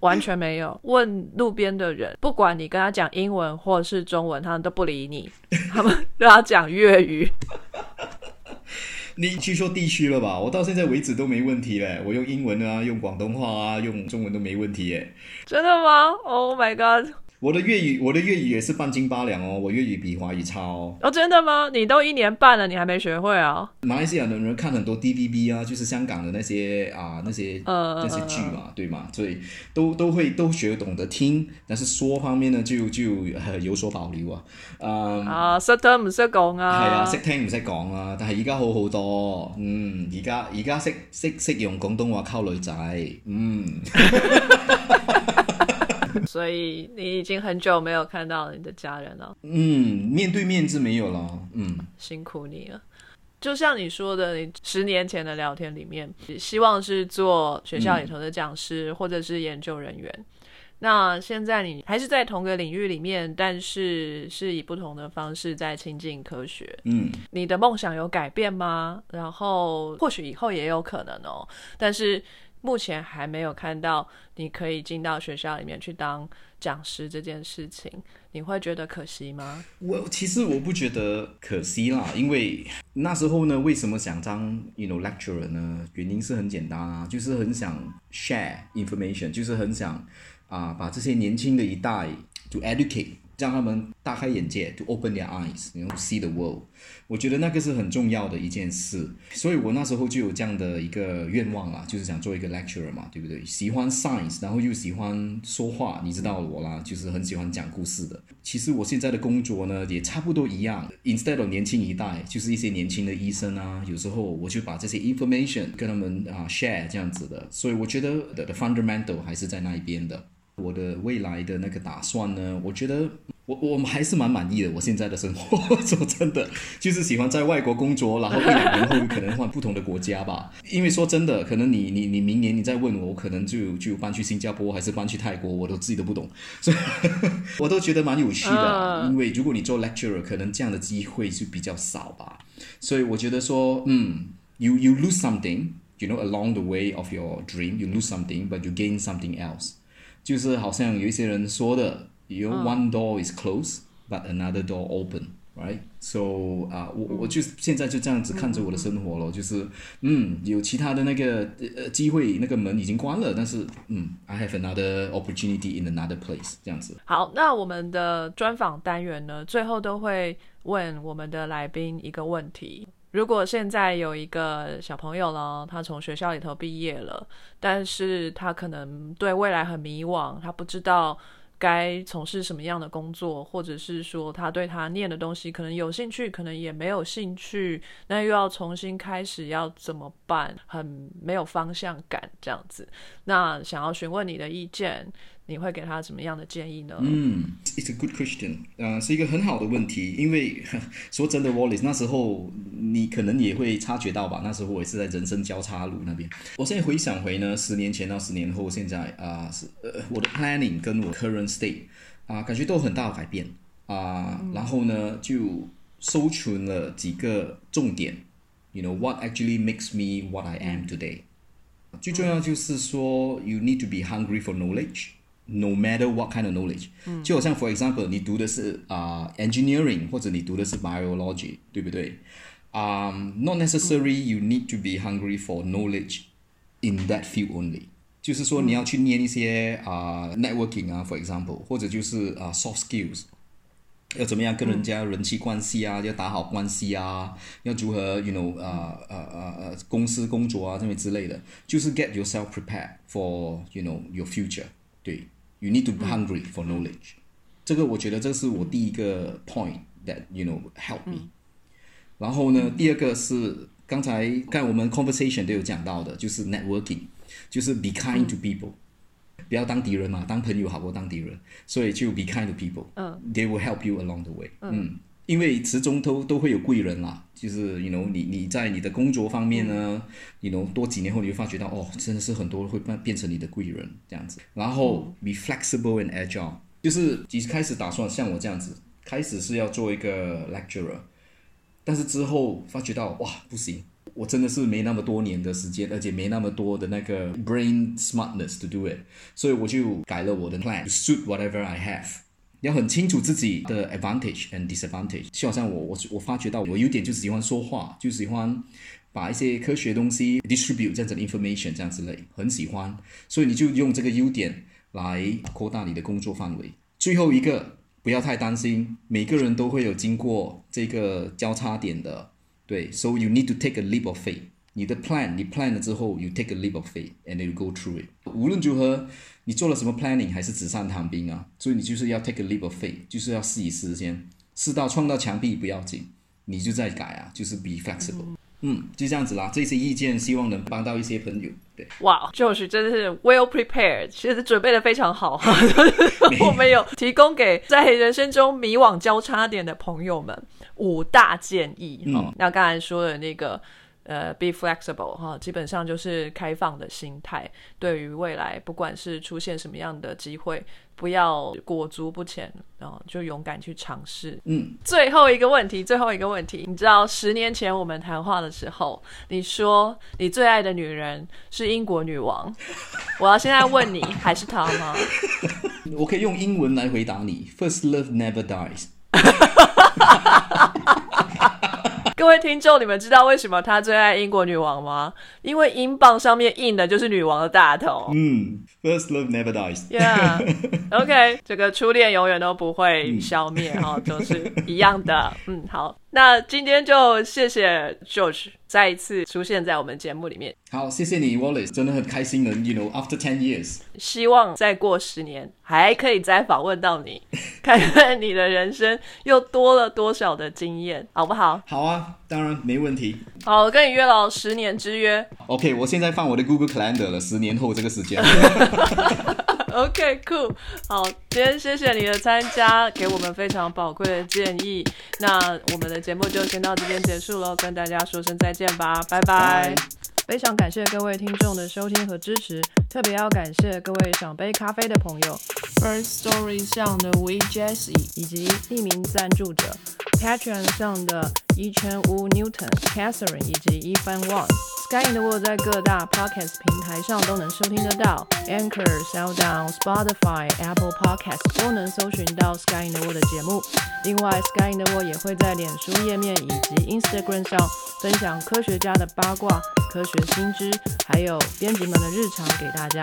完全没有。问路边的人，不管你跟他讲英文或者是中文，他们都不理你，他们都要讲粤语。你去说地区了吧？我到现在为止都没问题嘞，我用英文啊，用广东话啊，用中文都没问题耶。真的吗？Oh my god！我的粤语，我的粤语也是半斤八两哦。我粤语比华语差哦。哦，真的吗？你都一年半了，你还没学会啊？马来西亚的人看很多 DVB 啊，就是香港的那些啊那些呃那些剧嘛，对吗？所以都都会都学懂得听，但是说方面呢就就呃有所保留啊。啊、啊，識得唔識講啊？係啊，識聽唔識講啊，但係而家好好多，嗯，而家而家識識識用廣東話溝女仔，嗯。所以你已经很久没有看到你的家人了。嗯，面对面是没有了。嗯，辛苦你了。就像你说的，你十年前的聊天里面，希望是做学校里头的讲师或者是研究人員。嗯、那现在你还是在同个领域里面，但是是以不同的方式在亲近科学。嗯，你的梦想有改变吗？然后或许以后也有可能哦，但是。目前还没有看到你可以进到学校里面去当讲师这件事情，你会觉得可惜吗？我其实我不觉得可惜啦，因为那时候呢，为什么想当 you know lecturer 呢？原因是很简单啊，就是很想 share information，就是很想啊、把这些年轻的一代 to educate。让他们大開眼界，to open their eyes，然后 see the world。我覺得那個是很重要的一件事，所以我那時候就有這樣的一個願望啦，就是想做一個 lecturer 嘛，對不對？喜歡 science，然後又喜歡說話，你知道我啦，就是很喜歡講故事的。其實我現在的工作呢，也差不多一樣。Instead of 年輕一代，就是一些年輕的醫生啊，有時候我就把這些 information 跟他們啊 share 這樣子的。所以我覺得 the fundamental 還是在那一邊的。我的未来的那个打算呢？我觉得我我们还是蛮满意的。我现在的生活，说真的，就是喜欢在外国工作，然后一两年后可能换不同的国家吧。因为说真的，可能你你你明年你再问我，我可能就就搬去新加坡，还是搬去泰国，我都自己都不懂。所以 我都觉得蛮有趣的。因为如果你做 lecturer，可能这样的机会就比较少吧。所以我觉得说，嗯，you you lose something，you know along the way of your dream，you lose something，but you gain something else。就是好像有一些人说的，you know one door is closed but another door open，right？So 啊，我我就现在就这样子看着我的生活咯，就是嗯，有其他的那个呃机会，那个门已经关了，但是嗯，I have another opportunity in another place，这样子。好，那我们的专访单元呢，最后都会问我们的来宾一個問題。如果现在有一个小朋友了，他从学校里头毕业了，但是他可能对未来很迷惘，他不知道该从事什么样的工作，或者是说他对他念的东西可能有兴趣，可能也没有兴趣，那又要重新开始，要怎么办？很没有方向感，这样子。那想要询问你的意见。你会给他什么样的建议呢？嗯，It's a good question，呃，是一个很好的问题。因为说真的，Wallace，那时候你可能也会察觉到吧。那时候我也是在人生交叉路那边。我现在回想回呢，十年前到十年后，现在啊，是呃，我的 planning 跟我 current state 啊，感觉都有很大的改变啊。嗯、然后呢，就搜存了几个重点。You know what actually makes me what I am today？、嗯、最重要就是说，you need to be hungry for knowledge。No matter what kind of knowledge，、嗯、就好像 for example，你读的是啊、uh, engineering，或者你读的是 biology，对不对？啊、um,，not necessary you need to be hungry for knowledge in that field only。就是说你要去念一些啊、uh, networking 啊，for example，或者就是啊、uh, soft skills，要怎么样跟人家人际关系啊，要打好关系啊，要如何，you know，啊啊啊啊，公司工作啊，这类之类的，就是 get yourself prepared for，you know your future，对。 You need to be hungry for knowledge，、嗯、这个我觉得这是我第一个 point that you know help me、嗯。然后呢，第二个是刚才刚才我们 conversation 都有讲到的，就是 networking，就是 be kind to people，、嗯、不要当敌人嘛，当朋友好过当敌人，所以就 be kind to people，嗯，they will help you along the way，嗯。 嗯因为始終都都会有贵人啦，就是，you know，你你在你的工作方面呢、你、，you know，多几年后你会发觉到，哦，真的是很多会变变成你的贵人这样子。然后、嗯、be flexible and agile，就是其實開始打算像我这样子，开始是要做一个 lecturer，但是之后发觉到，哇，不行，我真的是没那么多年的时间，而且没那么多的那个 brain smartness to do it，所以我就改了我的 plan suit whatever I have。要很清楚自己的 advantage and disadvantage。就好像我我我发觉到我有点就是喜欢说话，就喜欢把一些科学东西 distribute 这样子的 information 这样之类，很喜欢。所以你就用这个优点来扩大你的工作范围。最后一个，不要太担心，每个人都会有经过这个交叉点的，对。So you need to take a leap of faith。你的 plan 你 plan 了之后，you take a leap of faith and you go through it。无论如何，你做了什么 planning，还是纸上谈兵啊，所以你就是要 take a leap of faith，就是要试一试先，试到撞到墙壁不要紧，你就再改啊，就是 be flexible。嗯，就这样子啦。这些意见希望能帮到一些朋友。对，哇，就是真的是 well prepared，其实准备的非常好哈。我们有提供给在人生中迷惘交叉点的朋友们五大建议。嗯，那刚才说的那個。呃，be flexible 哈，基本上就是开放的心态，对于未来，不管是出现什么样的机会，不要裹足不前，然后就勇敢去尝试。嗯，最后一个问题，最后一个问题，你知道十年前我们谈话的时候，你说你最爱的女人是英国女王，我要现在问你，还是她吗？我可以用英文来回答你：First love never dies。各位听众，你们知道为什么他最爱英国女王吗？因为英镑上面印的就是女王的大头。嗯，First love never dies。Yeah，OK，这个初恋永远都不会消灭哈，都、嗯、是一样的。嗯，好。那今天就谢谢 George 再一次出现在我们节目里面。好，谢谢你 Wallace，真的很开心能 You know after ten years，希望再过十年还可以再访问到你，看看你的人生又多了多少的经验，好不好？好啊，当然没问题。好，我跟你约了十年之约。OK，我现在放我的 Google Calendar 了，十年後這個時間。OK，cool，、好，今天谢谢你的参加，给我们非常宝贵的建议。那我们的节目就先到这边结束喽，跟大家说声再见吧，拜拜。非常感谢各位听众的收听和支持，特别要感谢各位想杯咖啡的朋友，First Story 上的 We Jessie 以及匿名赞助者，Patreon 上的一圈五 Newton、Catherine 以及 Evan Wang。Sky in the World 在各大 Podcast 平台上都能收听得到，Anchor、SoundOn、Spotify、Apple Podcast 都能搜寻到 Sky in the World 的节目。另外，Sky in the World 也会在脸书页面以及 Instagram 上分享科学家的八卦、科学新知，还有编辑们的日常给大家。